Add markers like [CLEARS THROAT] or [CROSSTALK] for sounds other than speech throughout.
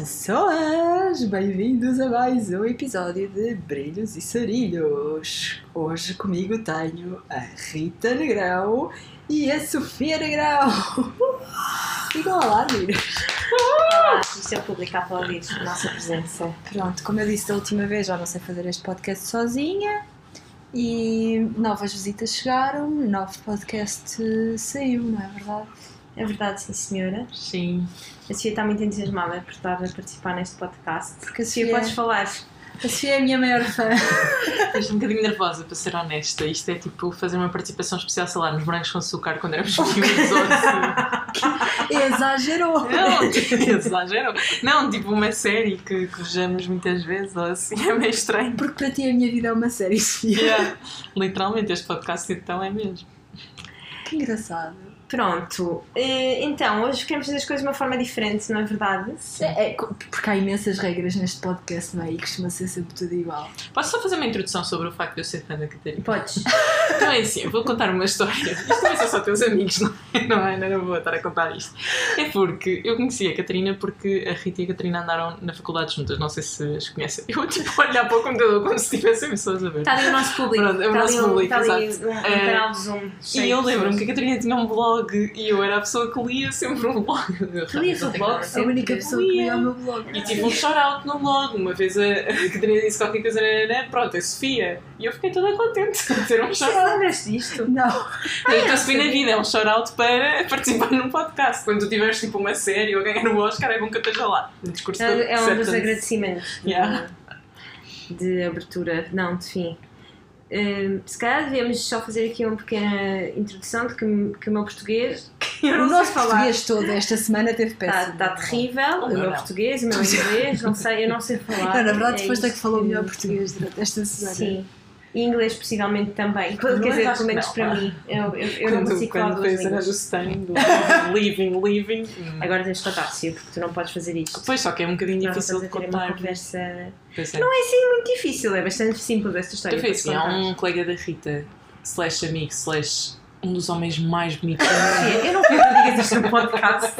Pessoas, bem-vindos a mais um episódio de Brilhos e Sarilhos. Hoje comigo tenho a Rita Negrão e a Sofia Negrão. [LAUGHS] Digam olá, meninas. Olá, isto é o público a aplaudir a nossa presença. Pronto, como eu disse da última vez, já não sei fazer este podcast sozinha. E novas visitas chegaram, novo podcast saiu, não é verdade? É verdade, sim senhora. Sim. A Sofia está muito entusiasmada por estar a participar neste podcast. Porque a Sofia, Sofia, podes falar. a Sofia é a minha maior fã. [LAUGHS] Estou um bocadinho nervosa, para ser honesta. Isto é tipo fazer uma participação especial, sei lá, nos brancos com açúcar quando éramos [LAUGHS] miúdos ou assim. Exagerou! Não, [LAUGHS] tipo, exagero. Não, tipo uma série que, que vejamos muitas vezes ou assim. É meio estranho. Porque para ti a minha vida é uma série, Sofia. Yeah. Literalmente, este podcast então é mesmo. Que engraçado. Pronto, então, hoje queremos fazer as coisas de uma forma diferente, não é verdade? É, é, porque há imensas regras neste podcast, não é? E costuma ser sempre tudo igual. Posso só fazer uma introdução sobre o facto de eu ser fã da Catarina? Podes. [LAUGHS] Então é assim, eu vou contar uma história. Isto também são só teus amigos, não é? Não é? Não vou estar a contar isto. É porque eu conheci a Catarina porque a Rita e a Catarina andaram na faculdade juntas. Não sei se as conhecem. Eu tipo olhar para o computador como se tivessem pessoas a ver. Está ali o nosso público. Pronto, é o está nosso ali um, público, está ali exato. um, um canal de Zoom. E eu lembro-me que a Catarina tinha um blog e eu era a pessoa que lia sempre o blog. [LAUGHS] Tu lias o blog? A única pessoa que lia o meu blog. E tive um shout-out no blog. Uma vez a, a Catarina disse qualquer coisa, né? pronto, é Sofia. E eu fiquei toda contente de ter um shout-out. Já lembras disto? Não. Eu estou Sofia na vida, é um shout-out para participar num podcast. Quando tu tiveres tipo uma série ou ganhar o Oscar, é bom que eu esteja lá. No discurso de É, é um dos agradecimentos de, Yeah. de abertura, não, de fim. Se calhar devíamos só fazer aqui uma pequena introdução de que, que o meu português, [LAUGHS] que eu O não nosso sei falar, português todo esta semana teve está péssimo. está terrível. Oh, o meu não. português, o meu inglês, não sei, eu não sei [LAUGHS] falar. Não, na verdade, É foste a que falou melhor português durante esta semana. Sim. E inglês, possivelmente também. Quer Não, dizer, pelo menos para não. mim. Eu, eu, eu não Quando, consigo falar quando duas fez a línguas. do Stain, do [LAUGHS] Leaving, Leaving. hum. Agora tens de contar, Cia, porque tu não podes fazer isto. Pois, só que é um bocadinho difícil de a contar. conversa. É. Não é assim muito difícil, é bastante simples esta história. Eu fiz assim, há um colega da Rita, slash amigo, slash um dos homens mais bonitos do Sim, Eu não quero que digas isto no podcast.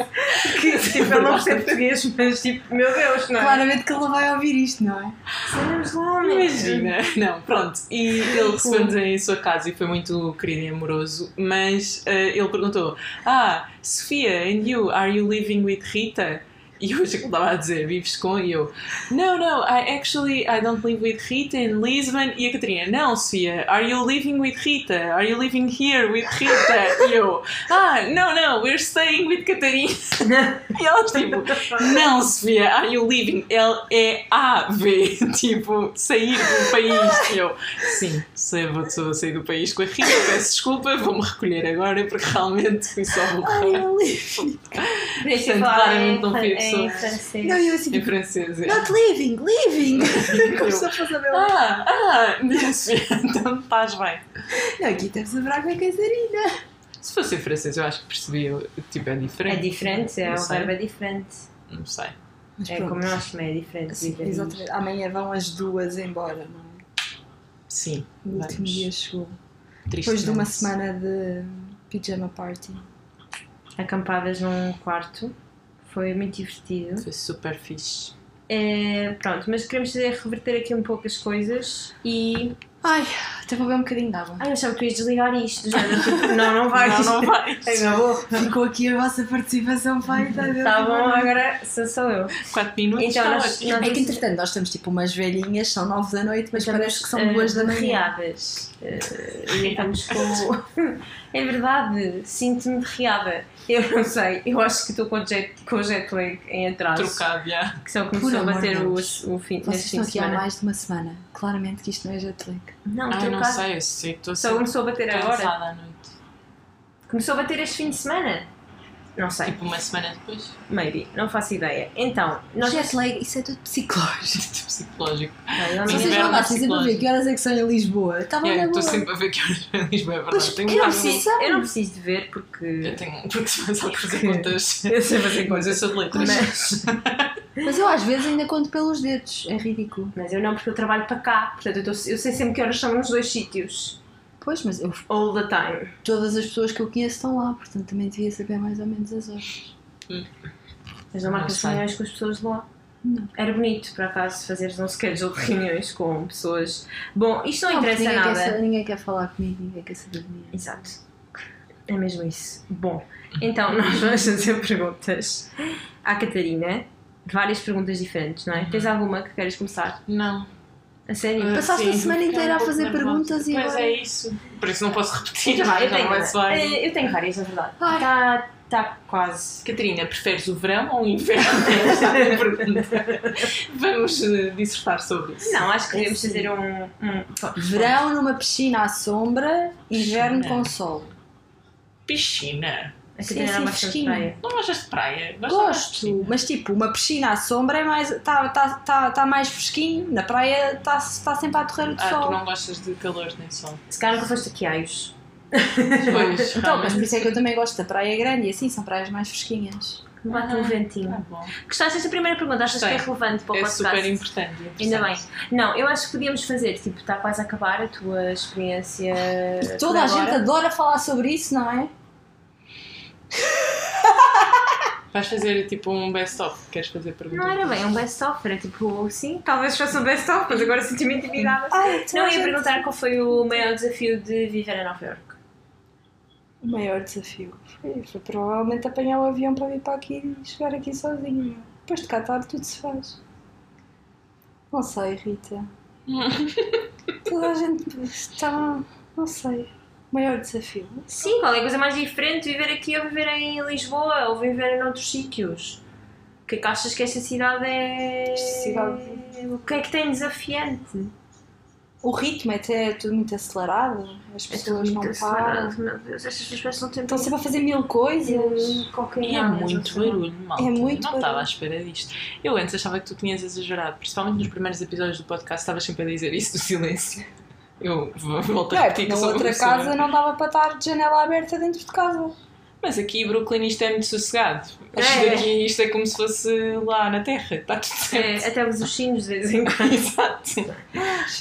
Que tipo, ele não percebe português, mas tipo, meu Deus, não é? Claramente que ele não vai ouvir isto, não é? Sabemos lá, Imagina, não, pronto. E ele recebeu-nos em sua casa e foi muito querido e amoroso, mas eh, ele perguntou: Ah, Sofia, and you, are you living with Rita? E achei que ele estava a dizer: Vives com? E eu: No, no, I actually I don't live with Rita in Lisbon. E a Catarina: Não, Sofia, are you living with Rita? Are you living here with Rita? E eu: Ah, no, no, we're staying with Catarina. [LAUGHS] E ela tipo: Não, Sofia, are you leaving? L-E-A-V. [LAUGHS] Tipo, sair do país. E eu, sim, sei, vou, vou sair do país com a Rita, peço desculpa, vou-me recolher agora porque realmente fui só burra. Portanto, claramente não fui a em pessoa. francês. Não, eu assim, Em tipo, francês. é. not leaving, leaving. Começou a fazer meu. Ah, ah, não, Sofia, [LAUGHS] então estás bem. Não, aqui temos a Braga Catarina. Se fosse em francês, eu acho que percebia, tipo, é É diferente. diferente, é, Não o sei. verbo é diferente. Não sei. Mas É pronto. como nós também é diferente. Sim, viver exatamente. Amanhã vão as duas embora, não é? Sim, O último dia chegou. Depois de uma semana de pijama party. Acampadas num quarto. Foi muito divertido. Foi super fixe. É, pronto, mas queremos fazer- reverter aqui um pouco as coisas e. Ai, até vou beber um bocadinho de água. Ai, eu achava que ias desligar isto. tipo, [LAUGHS] não, não vai. Não, não vai. Ai, [LAUGHS] meu amor. Ficou aqui a vossa participação feita. Tá bom, agora sou, sou eu. 4 minutos. Então, está nós- nós- É que entretanto nós estamos tipo umas velhinhas, são nove da noite, mas parece que são eh, duas da manhã. derriadas. Eh, e estamos com. [LAUGHS] é verdade, sinto-me derriada. Eu não sei, eu acho que estou com o jet, com o jet lag em atraso. Trocado, já. Que só Por começou a amor bater o, o fim, Vocês estão de aqui há mais de uma semana. Claramente que isto não é jet lag. Não, Não sei, eu sei que estou Só sempre começou a bater agora. à noite. Começou a bater este fim de semana? Não sei, Tipo uma semana depois. maybe, não faço ideia. Então, nós. Jet lag, isso é tudo psicológico. [LAUGHS] Psicológico. Não- Vocês lá, é vocês sempre a ver que horas é que são em Lisboa. Estava Yeah, estou boa. sempre a ver que horas em Lisboa, é Pois, verdade. Tenho Eu não, preciso, eu não preciso de ver porque. Eu tenho. Porque se faz a fazer contas. [LAUGHS] Eu sei fazer Mas eu sou de letras. Mas, [LAUGHS] Mas eu às vezes ainda conto pelos dedos. É ridículo. mas eu não, porque eu trabalho para cá. Portanto, eu, tô- eu sei sempre que horas são nos dois sítios. Pois, mas eu, All the time. todas as pessoas que eu conheço estão lá, portanto também devia saber mais ou menos as horas. Mas não Não marcas reuniões com as pessoas de lá? Não. Era bonito, por acaso, fazeres um schedule de reuniões com pessoas. Bom, isto não, porque interessa ninguém nada. Quer, ninguém quer falar comigo, ninguém quer saber de mim. Exato. É mesmo isso. Bom, então [LAUGHS] nós vamos fazer perguntas à Catarina. Várias perguntas diferentes, não é? Tens alguma que queres começar? Não. A sério? Ah, Passaste a sim, semana fiquei inteira um a fazer perguntas e Pois agora- é isso. Por isso não posso repetir. Já vai, eu tenho, não vai soar. eh, eu tenho várias, na verdade. Ai. Está tá quase. Catarina, preferes o verão ou o inverno? [LAUGHS] Esta é a pergunta. Vamos eh, dissertar sobre isso. Não, acho que É devemos fazer um. um... Verão numa piscina à sombra, inverno Piscina. com sol. Piscina. A Sim, Catarina sim, não gosta de praia. Não gostas de praia? Gosto, mas tipo, uma piscina à sombra é mais. está tá, tá, tá mais fresquinho, na praia está tá sempre a torrer o Ah, sol. tu não gostas de calor nem sol. Se calhar nunca foste aqui Aios. Pois, [LAUGHS] Então, mas por isso é que eu também gosto da praia grande e assim, são praias mais fresquinhas. Bate Ah, um ventinho. Tá bom. Gostaste desta primeira pergunta? Achas que é relevante para o É podcast? super importante. Ainda bem. Não, eu acho que podíamos fazer, tipo, está quase a acabar a tua experiência. Toda a gente agora. adora falar sobre isso, não é? [LAUGHS] Vais fazer tipo um best-of. Queres fazer perguntas? Não era bem um best-of, era tipo, sim, talvez fosse um best-of, mas agora senti-me intimidada. Ai, Não, ia gente- perguntar qual foi o maior desafio de viver em Nova York. O maior desafio foi, foi provavelmente apanhar o avião para vir para aqui e chegar aqui sozinho. Depois de cá tarde tudo se faz. Não sei, Rita. [LAUGHS] Toda a gente está. Não sei. Maior desafio. Sim, qual é a coisa mais diferente de viver aqui ou viver em Lisboa ou viver em outros sítios? O que é que achas que esta cidade é. Esta cidade- O que é que tem desafiante? O ritmo é até tudo muito acelerado. As É pessoas não muito param. Meu Deus, estas pessoas não têm Estão sempre a fazer mil coisas. qualquer E é muito barulho, malta. É muito Não barulho. estava à espera disto. Eu antes achava que tu tinhas exagerado, principalmente nos primeiros episódios do podcast, estavas sempre a dizer isso do silêncio. Eu v- [LAUGHS] volto a é, repetir que na outra casa não dava para estar de janela aberta dentro de casa. Mas aqui Brooklyn isto é muito sossegado. É. Isto daqui isto é como se fosse lá na Terra. Está tudo É, certo. até os ursinhos de vez em quando. [LAUGHS] Exato.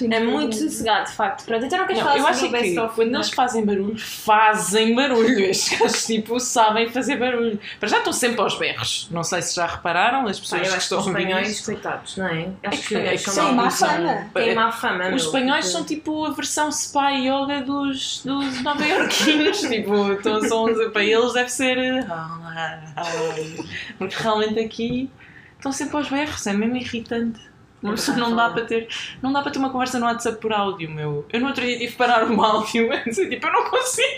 É muito sossegado, de facto. Pronto, então não queres falar eu acho o é que quando eles fazem barulho, fazem barulho. Estes gajos tipo, sabem fazer barulho. Para já estão sempre aos berros. Não sei se já repararam, as pessoas que estão os a ouvir espanhóis, isto. coitados, não é? É Acho que, é que são má fama. Têm má fama, Os espanhóis tipo- são tipo a versão spa yoga dos, dos nova-iorquinos. [LAUGHS] tipo, então são, para eles deve ser. [LAUGHS] Porque realmente aqui estão sempre aos berros, é mesmo irritante. Uma pessoa não dá para ter, não dá para ter uma conversa no WhatsApp por áudio, meu. Eu no outro dia tive que parar o áudio [LAUGHS] e tipo, eu não consigo.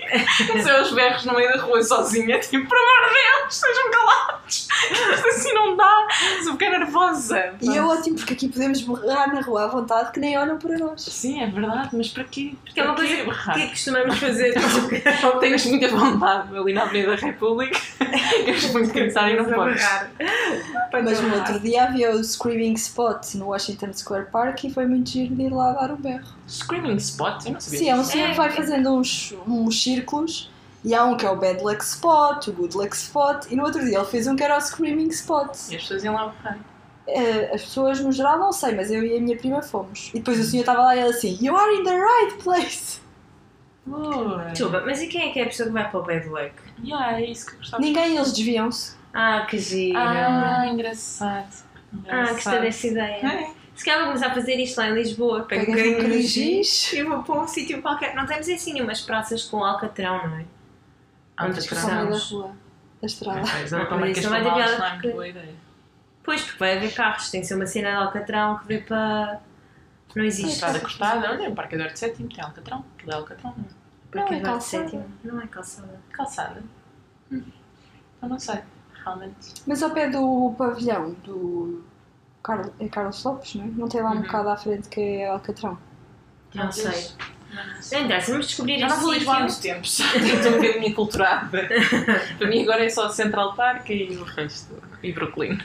Não sei, aos berros no meio da rua sozinha, tipo, por amor de Deus, estejam calados. Isto assim não dá. Sou um bocado nervosa. E é ótimo porque aqui podemos berrar na rua à vontade que nem olham para nós. Sim, é verdade, mas para quê? Que é uma coisa berrar? que costumamos fazer. [LAUGHS] Tens muita vontade ali na Avenida da República. Queres muito cantar e não podes. Mas no outro dia havia o Screaming Spot no Washington Square Park e foi muito giro de ir lá dar um berro. Screaming Spot? Eu não sabia. Sim, é um senhor que vai É. fazendo uns, uns círculos e há um que é o Bad Luck Spot, o Good Luck Spot e no outro dia ele fez um que era o Screaming Spot. E as pessoas iam lá berrar. Eh, As pessoas no geral não sei, mas eu e a minha prima fomos. E depois o senhor estava lá e ele assim, You are in the right place! Boa. Desculpa, mas e quem é que é a pessoa que vai para o bad luck? Yeah, é isso que eu gostava. Ninguém, eles desviam-se. Ah, que giro. Ah, engraçado. Ah, gostei dessa ideia. É. Se calhar vou começar a fazer isto lá em Lisboa. Pego um um bocadinho de de giz e vou para um sítio qualquer. Não temos assim umas praças com alcatrão, não é? Onde Alcatrão. da rua, da estrada. Pois, não, Mas isso não vai ter piada é porque- boa ideia. Pois, porque vai haver carros. Tem que ser uma cena de alcatrão que vê para. Não existe. Estrada cortada, olha, o Parque Eduardo VII tem Alcatrão. Aquilo é Alcatrão, não é? Porque Não, é de calçada. sétimo. Não é calçada. Calçada. Hum. Eu não sei, realmente. Mas ao pé do pavilhão do Carlos, é Carlos Lopes, não é? Não tem lá um Uhum. bocado à frente que é Alcatrão. Não sei. Não Não interessa, vamos descobrir Já não vou sítio. tempo, já estou um bocadinho enculturada. [LAUGHS] Para mim agora é só Central Park e o resto. E Brooklyn.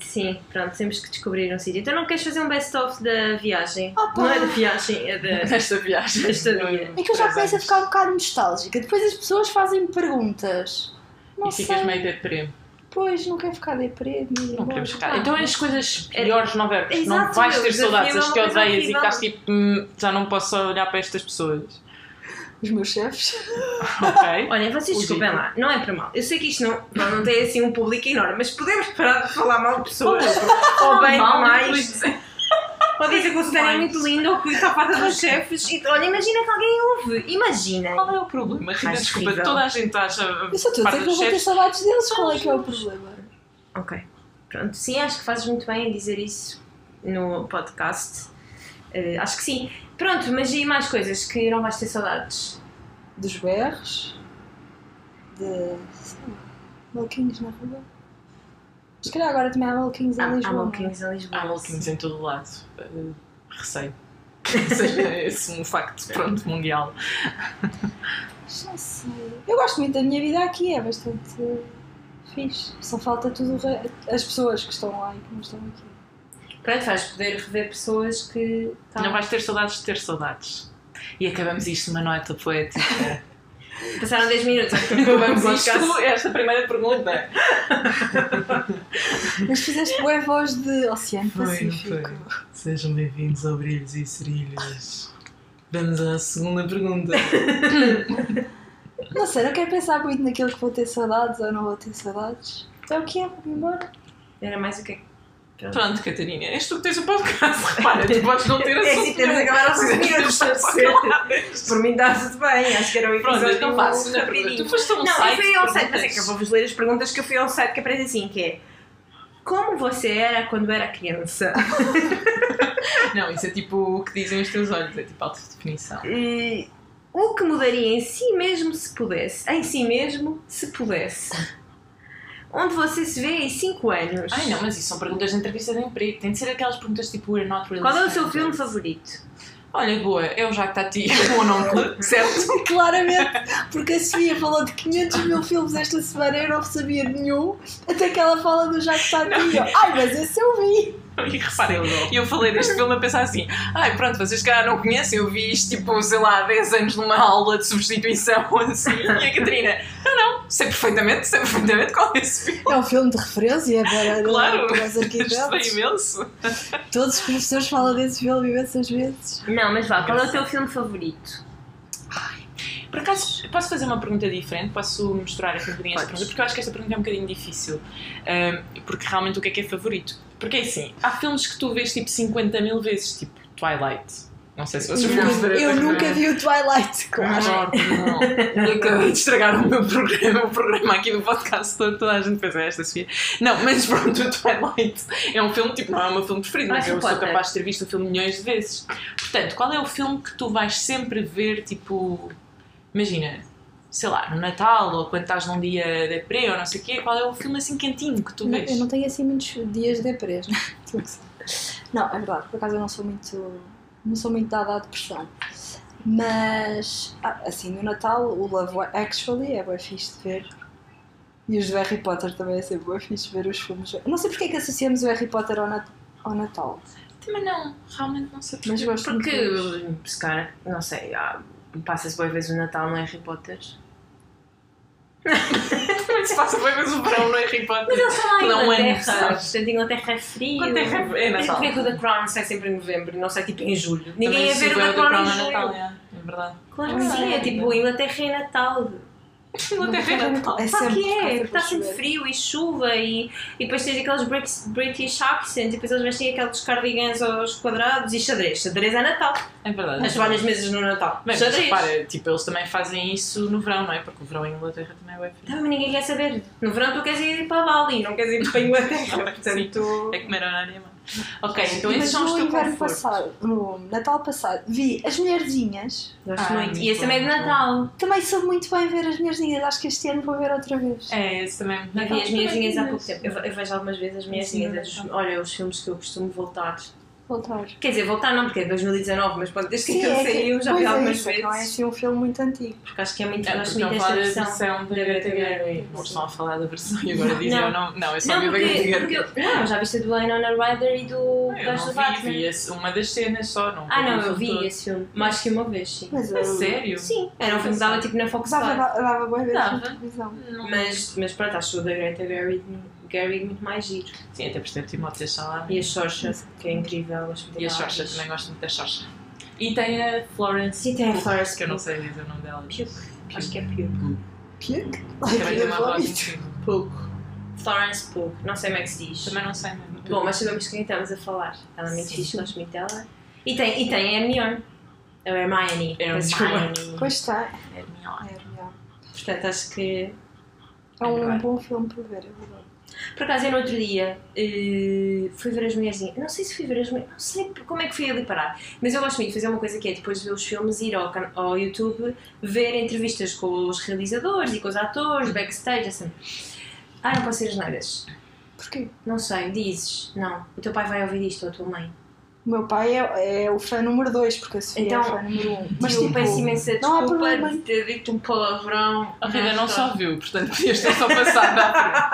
Sim, pronto, temos que descobrir um sítio. Então não queres fazer um best-of da viagem? Opa! Não é da viagem, é da. [LAUGHS] Nesta viagem. Da estadia. É que eu já começo a ficar um bocado nostálgica. Depois as pessoas fazem perguntas. Não E ficas sei. meio deprê. Pois, não quero ficar deprê. Não queremos ficar. Então as coisas piores não. Não Exato, vais meu, ter saudades, é as uma que odeias e estás tipo, "Hum, já não posso olhar para estas pessoas. os meus chefes. Ok. [LAUGHS] Olhem, vocês O desculpem lá, não é para mal. Eu sei que isto não, não, não tem assim um público enorme, mas podemos parar de falar mal de pessoas ou bem Mal, demais. O Susana é muito lindo ou que está farta dos chefes. E, olha, imagina que alguém ouve. Imaginem. Qual é o problema? Rita, desculpa, horrível. toda a gente acha. Eu só estou a dizer que não vou ter saudades deles, qual é que é o problema? Ok. Pronto, sim, acho que fazes muito bem em dizer isso no podcast. Eh, acho que sim. Pronto, mas e mais coisas que não vais ter saudades? Dos berros, de. maluquinhos na rua. Se calhar agora também há maluquinhos em Há, há Lisboa. é? maluquinhos em Lisboa. Há maluquinhos em todo o lado. Uh, receio. [LAUGHS] Que seja esse um facto, pronto, mundial. Não sei. Eu gosto muito da minha vida aqui, é bastante fixe. Só falta tudo as pessoas que estão lá e que não estão aqui. Pronto, vais poder rever pessoas que. tá- Não vais ter saudades de ter saudades. E acabamos isto numa nota poética. [LAUGHS] Passaram 10 minutos. Acabamos Vamos isto, esta primeira pergunta. Mas fizeste boa voz de Oceano Foi, Pacífico. Sejam bem-vindos ao Brilhos e Cerilhos. Vamos à segunda pergunta. Não sei, não quero pensar muito naquilo que vou ter saudades ou não vou ter saudades. É o que é, vou embora. Era mais o quê? Pronto, Catarina, és tu que tens o podcast. Repara, tu podes não ter [LAUGHS] É assunto assim, temos de nenhum. acabar aos 5 minutos. Só está a ser. falar disto. Por mim dá tudo bem, acho que era o Pronto, episódio então vá, segunda pergunta. Tu foste a um Não, site eu fui ao site, mas é que eu vou-vos ler as perguntas que eu fui ao site que aparece assim, que é Como você era quando era criança? [LAUGHS] Não, isso é tipo o que dizem os teus olhos, é tipo alta definição. E o que mudaria em si mesmo se pudesse? Em si mesmo, se pudesse. Onde você se vê em 5 anos? Ai não, mas isso são perguntas de entrevista de emprego. Tem de ser aquelas perguntas tipo We're not really Qual é o seu filme favorito? Olha, boa, é o Jacques Tati, [LAUGHS] o Mononcle, [LAUGHS] certo? [LAUGHS] Claramente, porque a Sofia falou de 500 mil filmes esta semana e eu não sabia de nenhum, até que ela fala do Jacques Tati. eu, Ai, mas esse eu vi! [LAUGHS] E reparem, e eu falei deste filme a pensar assim: ai, pronto, vocês cá não conhecem, eu vi isto tipo, sei lá, há 10 anos numa aula de substituição, [LAUGHS] assim. E a Catarina, não, não, sei perfeitamente, sei perfeitamente qual é esse filme. É um filme de referência para, Claro, para os arquitetos. [LAUGHS] imenso. Todos os professores falam desse filme imensas vezes. Não, mas vá, qual é o teu filme favorito? Por acaso, posso fazer uma pergunta diferente? Posso misturar aqui um bocadinho esta pergunta? Porque eu acho que esta pergunta é um bocadinho difícil. Ahm, porque realmente o que é que é favorito? Porque é assim, há filmes que tu vês tipo 50 mil vezes, tipo Twilight. Não sei se vocês Eu vão nunca- ver eu nunca vi o Twilight, [LAUGHS] claro. Não. Eu acabei de estragar o meu programa, o programa aqui do podcast todo, toda a gente pensa esta Sofia. Não, mas pronto, o Twilight é um filme, tipo, não é o meu filme preferido, mas Harry eu sou capaz de ter visto o filme milhões de vezes. Portanto, qual é o filme que tu vais sempre ver, tipo, imagina, sei lá, no Natal ou quando estás num dia de pré ou não sei o quê, qual é o filme assim quentinho que tu Não, vês? eu não tenho assim muitos dias de deprês. [LAUGHS] Não, é verdade, por acaso eu não sou muito. não sou muito dada à depressão. Mas ah, assim, no Natal o Love Actually é bem fixe de ver. E os do Harry Potter também é sempre bem fixe de ver os filmes. Eu não sei porque é que associamos o Harry Potter ao, Nat- ao Natal. Também não, realmente não sei Mas porquê. gosto Porque, se calhar, não sei, há- passa-se boa vez o Natal no Harry Potter. Também [LAUGHS] se passa bem vezes o verão no Harry Potter. Mas eles são lá em Não, é Inglaterra, portanto Inglaterra é frio. Inglaterra é Mas Natal. porquê que o The Crown sai sempre em novembro e não sai tipo em julho? Ninguém ia ver o The Crown em no julho. Natal, é, é verdade. Claro que sim, é é. tipo Inglaterra é Natal. Inglaterra é Natal. É sempre, que está é, sempre está a sempre chover. frio e chuva e, e depois tens aqueles British, accents e depois eles vestem aqueles cardigans aos quadrados e xadrez. Xadrez é Natal. É verdade. As várias mesas no Natal. Mas xadrez. repara, tipo, eles também fazem isso no verão, não é? Porque o verão em Inglaterra também é bem frio. Não, mas ninguém quer saber. No verão tu queres ir para Bali, não queres ir para a [LAUGHS] Inglaterra. Portanto, É comer a areia, mano. [LAUGHS] Ok, então Mas esses são os no teus inverno confortos. passado, no Natal passado, vi as mulherzinhas. gosto Ah, muito. E esse também é de. Natal. Também soube muito bem ver as mulherzinhas. Acho que este ano vou ver outra vez. É, esse também. Eu vi as minhas linhas há pouco tempo. Eu, vejo algumas vezes as minhas linhas. Olha, os filmes que eu costumo voltar. Voltar. Quer dizer, voltar não, porque é 2019, mas pronto, desde que Sim, aquilo é que- saiu já vi é algumas isso, é que Não é vezes. assim um filme muito antigo. Porque acho que é muito, É, muito estão a falar da versão. da Greta Gerwig. Não estão a falar da versão e agora dizem Não. eu não. Não, eu só Não, vi da porque, Greta Gerwig. não, já viste a do Winona Ryder e do Eu gajo não do vi, Batman. vi esse- uma das cenas só. Não Ah não, eu vi todo. esse filme. Mais que uma vez, sim. Mas A eu- sério? Sim, era um filme que dava tipo na Fox Dava, dava, boa vez Dava. Não. Mas, mas pronto, acho o da Greta Gerwig, Gerwig muito mais giro. Sim, até por ter Timóteo Chalamet. E a Sorcha, que é incrível. As E a Xorxa, também gosto muito da Xorxa. E tem a Florence. Sim, tem a Florence Que eu não sei dizer o nome dela. Puke. Acho que é Puke. Puke? Também tem uma voz incrível. Puke. Florence Pugh. Não sei como é que se diz. Também não sei mesmo. Bom, mas sabemos quem estamos a falar. Ela é muito fixe, gosto muito dela. E tem, e tem a Hermione. A Hermione. Hermione. Pois está. Hermione. É. Portanto, acho que. É um bom filme para ver, é verdade. Por acaso, eu no outro dia eh, fui ver as mulherzinhas. Não sei se fui ver as mulheres. Não sei como é que fui ali parar. Mas eu gosto muito de fazer uma coisa que é depois de ver os filmes, ir ao, ao YouTube ver entrevistas com os realizadores e com os atores, backstage, assim. Ah, não posso ser as neiras. Porquê? Não sei, dizes. Não. O teu pai vai ouvir isto ou a tua mãe. O meu pai é, é o fã número 2, porque a Sofia Então, é fã número 1. Um. Mas eu peço imensa não há desculpa problema. de ter dito um palavrão. A Rita não só viu, portanto [LAUGHS] podias ter só passado à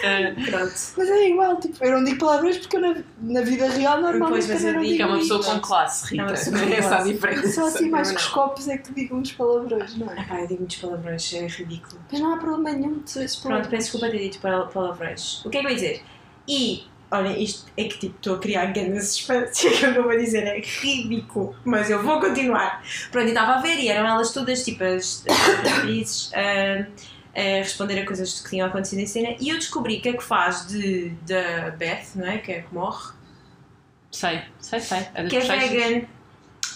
frente. [LAUGHS] Pronto. Mas é igual, tipo, eu não digo palavrões porque eu na, na vida real normalmente Pois, mas também eu não digo que é uma pessoa com classe, [LAUGHS] É uma Rita. pessoa com Essa a diferença. Só assim mais que os não. copos é que digam os palavrões, não é? Epá, eu digo muitos palavrões, é ridículo. Mas não há problema nenhum de dizer esses Pronto, palavrões. peço desculpa ter dito pala- palavrões. O que é que eu ia dizer? E, olha, isto é que tipo, estou a criar grande suspense. O [LAUGHS] que eu vou dizer é ridículo, mas eu vou continuar. Pronto, e estava a ver e eram elas todas, tipo, as, as atrizes, [COUGHS] a, a responder a coisas que tinham acontecido em cena. E eu descobri que é que faz de, da Beth, não é? Que é a que morre, Sei, sei, sei. É que é vegan.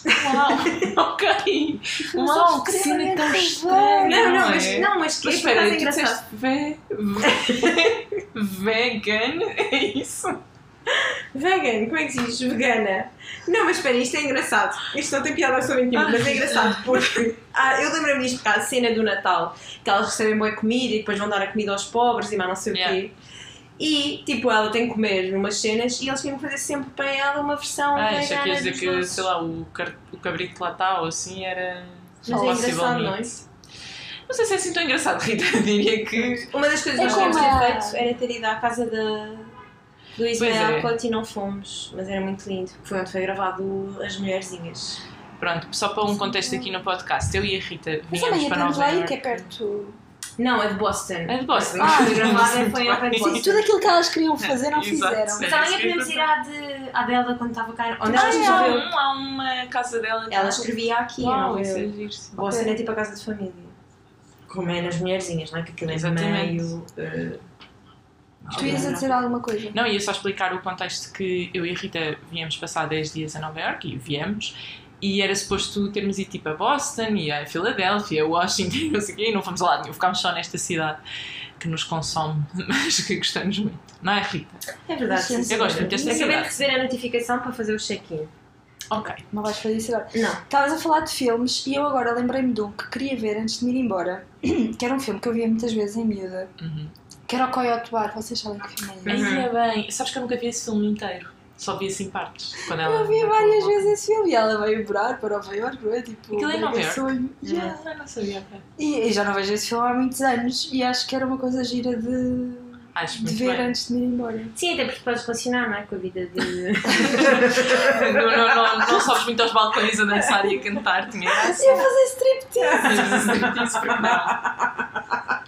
Uau, [LAUGHS] ok. Uau, é que cena tão estranha. Não, não, é? mas, não, mas que Mas é por espera, tu engraçado. disseste ve... vegan? É isso? Vegan, como é que se diz? Vegana. Não, mas espera, isto é engraçado. Isto não tem piada absolutamente nenhuma, mas é engraçado porque ah, eu lembro-me disto porque há a cena do Natal, que elas recebem boa comida e depois vão dar a comida aos pobres e mais não sei o Yeah. E, tipo, ela tem que comer numas cenas e eles tinham que fazer sempre para ela uma versão Ah, vegana que ia dizer que, doces. sei lá, o, car... o cabrito que lá está ou assim era. Mas é engraçado, não é? Não sei se é assim tão engraçado, [LAUGHS] Rita. Eu diria que. Uma das coisas É que nós tínhamos feito era ter ido à casa da, do Ismael é. Couto e não fomos, mas era muito lindo. Foi onde foi gravado As Mulherzinhas. Pronto, só para um contexto aqui no podcast, eu e a Rita Mas viemos amanhã para Nova lá aí Iorque. que é perto. Não, é de Boston. É de Boston. Ah, Ah, gravada muito foi ao pé de. Boston. Sim, tudo aquilo que elas queriam fazer não Exato. fizeram. Mas É amanhã isso que eu podemos ia ir à, de, à Belda quando estava cá. Onde Ah, ela é, há, escreveu. um, há uma casa dela. Ela escrevia aqui, Uau, não é sim. Boston é tipo a casa de família. Como é nas mulherzinhas, não é? Que aquilo é Exatamente. meio. eh, Tu ias a dizer alguma coisa? Não, ia só explicar o contexto que eu e a Rita viemos passar 10 dias a Nova York e viemos. E era suposto termos ido tipo a Boston e a Filadélfia, a Washington e [LAUGHS] não sei o quê, e não fomos lado nenhum, ficámos só nesta cidade que nos consome, [LAUGHS] mas que gostamos muito. Não é, Rita? É verdade, Sim. Eu gosto muito desta Acabei de cidade. receber a notificação para fazer o check-in. Ok. Não vais fazer isso agora. Não. Estavas a falar de filmes e eu agora lembrei-me de um que queria ver antes de me ir embora, [CLEARS THROAT] que era um filme que eu via muitas vezes em miúda, Uhum. que era o Coyote Bar. Vocês sabem que filme é esse? Uhum. Ainda bem. Sabes que eu nunca vi esse filme inteiro. Só vi assim partes. Quando ela Eu vi várias vezes esse filme e ela veio morar para Nova Iorque, não é? Tipo, Aquilo é Nova Iorque? sonho. Yeah. Ah, não sabia. E, e já não vejo esse filme há muitos anos e acho que era uma coisa gira de, Acho de ver bem. antes de me ir embora. Sim, até porque podes relacionar, não é? Com a vida de. [LAUGHS] não, não, não, não sobes muito aos balcões a dançar e a cantar, tinha. Ia fazer striptease! Mas striptease, porque não?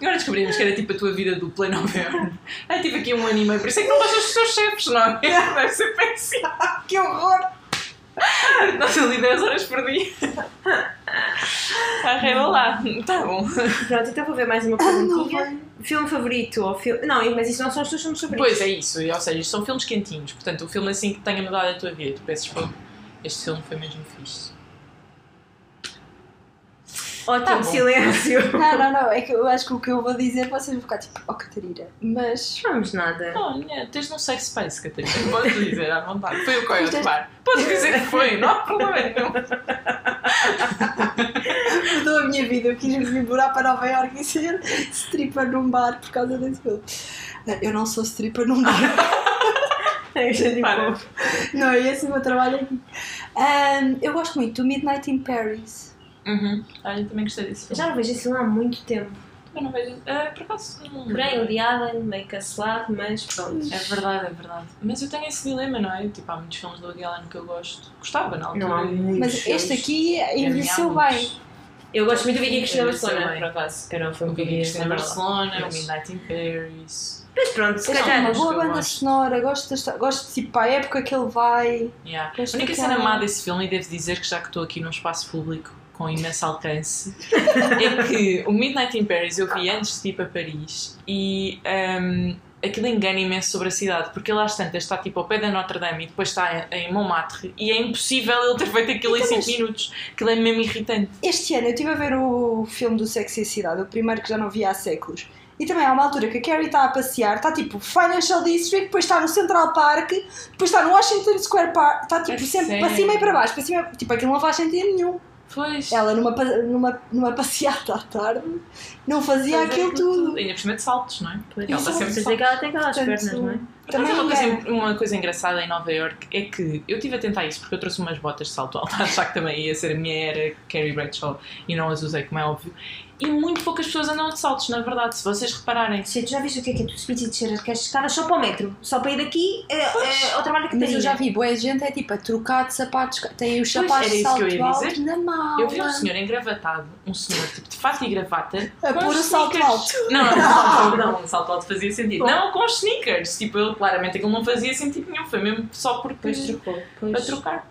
Agora descobrimos que era tipo a tua vida dupla em Nova Iorque. Ah, tive aqui um ano e meio, por isso é que não gostas dos teus chefes, não é? [LAUGHS] Deve ser péssimo. que horror! Estás ali 10 horas por dia. Arreba lá. Tá bom. Pronto, então vou ver mais uma Ah, perguntinha. vai. filme favorito ou filme. Não, mas isso não são os teus filmes favoritos. Pois é isso, ou seja, isto são filmes quentinhos. Portanto, o filme assim que tenha mudado a tua vida. Tu pensas, pô, este filme foi mesmo fixe. Ótimo, Tá silêncio. [LAUGHS] Não, não, não, é que eu acho que o que eu vou dizer vocês vão ficar tipo, oh Catarina, mas. Não vamos nada. Olha, tens num safe space, Catarina. Podes dizer à vontade. Foi o Coyote Bar. Podes dizer que foi, não há problema nenhum. [LAUGHS] mudou a minha vida. Eu quis me morar para Nova Iorque e ser stripper num bar por causa desse filme. Não, Eu não sou stripper num bar. [LAUGHS] É. Não, é esse o meu trabalho aqui. Ahm, eu gosto muito do Midnight in Paris. Uhum. Olha, eu também gostei desse Eu filme. já não vejo esse filme há muito tempo. Também não vejo. Ah, por acaso, não. Porém, o de Allen, meio cancelado, mas pronto. É verdade, é verdade. Mas eu tenho esse dilema, não é? Tipo, há muitos filmes do Woody Allen que eu gosto. Gostava na altura. Não há muitos Mas este aqui É, envelheceu bem. Eu gosto muito do Vicky Cristina Eu Barcelona, por acaso. Que era um O filme que eu Vicky Cristina. Barcelona, o Midnight in Paris. Mas pronto, se calhar. uma acho boa eu banda sonora, gosto, desta, gosto tipo a época que ele vai. Yeah. A única cena má desse filme, e devo dizer que já que estou aqui num espaço público com imenso alcance, é que o Midnight in Paris eu vi antes de ir para Paris e um, aquilo engana imenso sobre a cidade, porque ele às tantas está tipo ao pé da Notre Dame e depois está em Montmartre e é impossível ele ter feito aquilo em Então, 5 mas- minutos. Aquilo é mesmo irritante. Este ano eu estive a ver o filme do Sexy e a Cidade, o primeiro que já não via há séculos. E também há uma altura que a Carrie está a passear, está tipo Financial District, depois está no Central Park, depois está no Washington Square Park, está tipo É sempre sério? para cima e para baixo, para cima, tipo aquilo não faz sentido nenhum. Pois. Ela numa, numa, numa passeata à tarde não fazia Fazer aquilo tudo. Ainda por cima de saltos, não é? Pois, Ela está sempre dizer que ela tem aquelas Portanto, pernas, não é? Também acaso, uma, coisa, uma coisa engraçada em Nova York é que eu estive a tentar isso porque eu trouxe umas botas de salto alto [LAUGHS] a achar que também ia ser a minha era Carrie Bradshaw e não as usei, como é óbvio. E muito poucas pessoas andam de saltos, na verdade, se vocês repararem. Sim, tu já viste o que é que é? Tu subires e descer as escadas só para o metro. Só para ir daqui é, é, ao trabalho que Mas tem. eu já vi boa gente é tipo a trocar de sapatos, tem os Pois, sapatos era de isso que eu salto ia alto dizer. na mala. Eu vi um senhor engravatado, um senhor tipo de fato e gravata, A com o salto alto. Não, não, [LAUGHS] não, não, o salto alto fazia sentido. Não, com os sneakers. Tipo, ele claramente aquilo não fazia sentido nenhum, foi mesmo só porque. Depois trocou. para Pois. trocar.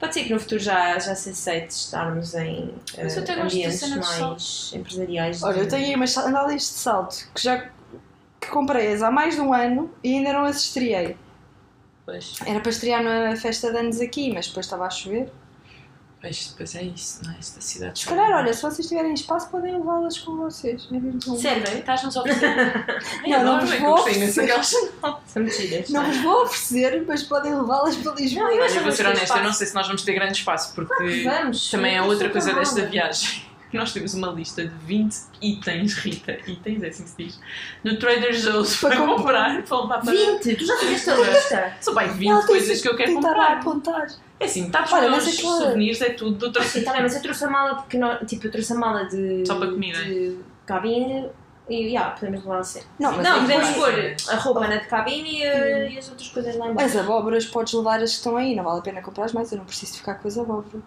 Pode ser que no futuro já, já se aceite estarmos em Mas eu eh, até gosto da ambientes mais empresariais. Olha, de- eu tenho aí umas sandálias de salto que já que comprei há mais de um ano e ainda não as estreiei. Pois, Era para estrear na festa de anos aqui, mas depois estava a chover. Pois, depois é isso, não é? Esta cidade. Se calhar, olha, se vocês tiverem espaço, podem levá-las com vocês. Servem? Estás-nos a oferecer. Não, não vos é vou oferecer. São. Não vos vou oferecer, mas podem levá-las para Lisboa. Não, eu vou ser honesta, eu não sei se nós vamos ter grande espaço, porque Vamos. também é outra coisa desta viagem. Nós temos uma lista de 20 itens, Rita, itens, é assim que se diz, no Trader Joe's Para para, comprar. comprar, para levar para... 20! Tu já fizeste a lista? São bem 20 Ela tem coisas que eu quero tentar comprar. apontar. É assim, está Olha, mas os aquela- souvenirs, é tudo do outro Sim, tá bem, mas eu trouxe a mala porque, não, tipo, eu trouxe a mala de... Só para comida. De cabine e, yeah, podemos levar a ser. Não, mas Não, podemos depois- pôr a roupa na de cabine e, a- e as outras coisas lá As embaixo. abóboras podes levar as que estão aí, não vale a pena comprar mais, eu não preciso ficar com as abóboras.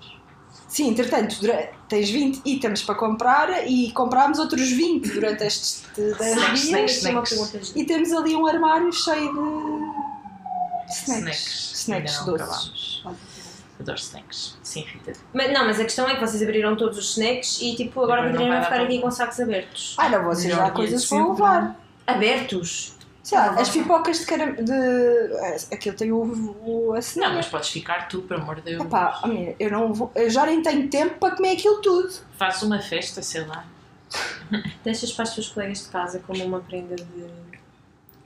Sim, entretanto, dura- tens 20 itens para comprar e comprámos outros 20 durante estes 10 [LAUGHS] Snacks, dias. snacks, é snacks. E temos ali um armário cheio de snacks. Snacks. Snacks doces. Adoro snacks. Sim, Rita. Mas, não, mas a questão é que vocês abriram todos os snacks e tipo, agora poderiam ficar aqui com sacos abertos. Ah, não, vocês Melhor já há dia coisas para sempre. levar. Abertos? Sei lá, as pipocas de caram... de... Aquilo tem o, o a Não, cenoura. mas podes ficar tu, pelo amor de Deus. Epá, a minha, eu, não vou, eu já nem tenho tempo para comer aquilo tudo. Faz uma festa, sei lá. Deixas para as tuas colegas de casa como uma prenda de.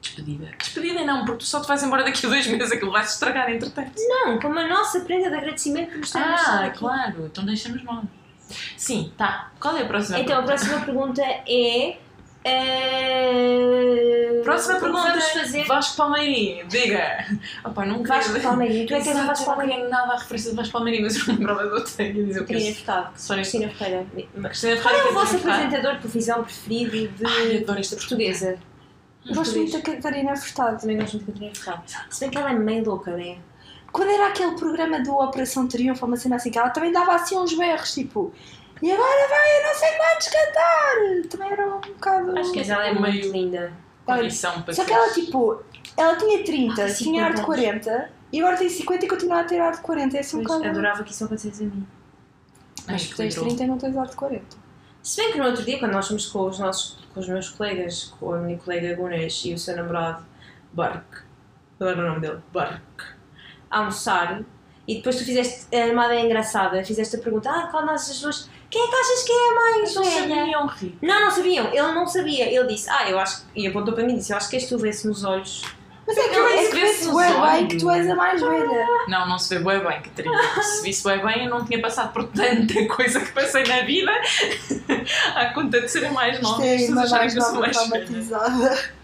Despedida. Despedida não, porque tu só te vais embora daqui a dois meses, aquilo vai se estragar entretanto. Não, como a nossa prenda de agradecimento que nos deixado Ah, aqui. claro, então deixamos nós. Sim, tá. Qual é a próxima Então a pergunta? próxima pergunta é. Eh, Próxima pergunta. Vamos fazer. Vasco Palmeirinho, diga. Opa, não Vasco Palmeirinho. Tu é que Vasco não Palmeirinho. queria nada a referência de Vasco Palmeirinho, mas eu não lembrava de outra. Ia dizer o que Catarina é. Furtado. Cristina Ferreira. Cristina Qual é o Ferreira, vosso apresentador de televisão preferido de Ai, adoro esta portuguesa? Gosto muito da Catarina Furtado. Também gosto muito de Catarina Furtado. Se bem que ela é meio louca, né? Quando era aquele programa do Operação Triunfo, uma cena assim, que ela também dava assim uns berros, tipo, e agora vai não sei quantos cantar! Também era um bocado. Acho que ela é muito linda. Condição para Só que ela, tipo, ela tinha 30, Ah, tinha ar de 50. 40, e agora tem 50 e continua a ter ar de 40. É assim um Pois, bocado. adorava que isso acontecesse a mim. Mas que tens lindo. 30 e não tens ar de 40. Se bem que no outro dia, quando nós fomos com os, nossos, com os meus colegas, com a minha colega Gunas e o seu namorado Bark, qual era o nome dele? Bark, a almoçar, e depois tu fizeste a armada engraçada, fizeste a pergunta: ah, qual das duas? Quem é que achas que é a mais Não velha? sabiam, Rita. Não, não sabiam, ele não sabia. Ele disse: Ah, eu acho. E apontou para mim e disse: Eu acho que és tu, vê-se nos olhos. Mas é que, Ela é que que vê-se vê-se bué nos bem que tu és a mais velha. Não, não se vê bem bem, Catarina. Se visse bem bem, eu não tinha passado por tanta [LAUGHS] coisa que passei na vida [LAUGHS] à conta de serem mais Isto novas. é a irmã pessoas acharem mais que eu sou nova mais velha. traumatizada.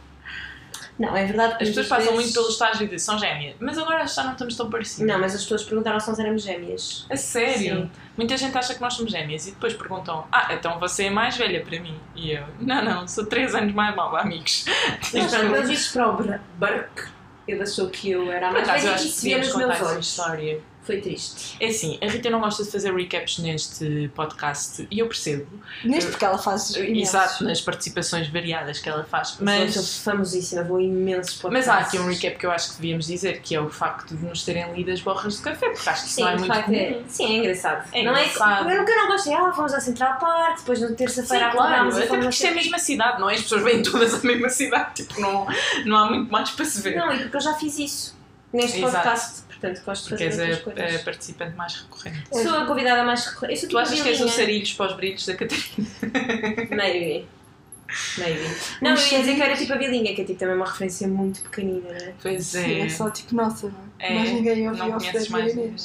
Não, é verdade As pessoas passam vezes- muito pelo estágio de são gêmeas, mas agora já não estamos tão parecidos. Não, mas as pessoas perguntaram se nós éramos gêmeas. A sério? Sim. Muita gente acha que nós somos gêmeas e depois perguntam: Ah, então você é mais velha para mim? E eu: Não, não, sou 3 anos mais nova, amigos. Mas pronto, eu disse para o Burke, ele achou que eu era a mais velha acho e que se meus olhos. história. Foi triste. É assim, a Rita não gosta de fazer recaps neste podcast e eu percebo. Neste porque ela faz imensos. Exato, nas participações variadas que ela faz. Mas... Mas, sou famosíssima, vou imensos mas podcasts. há aqui um recap que eu acho que devíamos dizer, que é o facto de nos terem lido as borras de café, porque acho que isso Sim, não é muito facto, comum. é, sim, é engraçado. É não engraçado. É, eu nunca não gosto de, ah, vamos à Central Park, depois na Sim, terça-feira claro, até porque a isto é a mesma cidade, não é? As pessoas vêm todas à mesma cidade, tipo, não, não há muito mais para se ver. Não, e porque eu já fiz isso neste Exato. podcast, portanto gosto de porque fazer és outras a, a coisas. participante mais recorrente. Sou a convidada mais recorrente. Tu achas que és um o sarilhos para os brilhos da Catarina? Maybe. [LAUGHS] Maybe. Não, eu ia dizer que era tipo a Bilinha, que é tipo também uma referência muito pequenina, né? Pois Sim, é é. só tipo nossa, não é? É, Mas ninguém ouviu não conheces mais ninguém.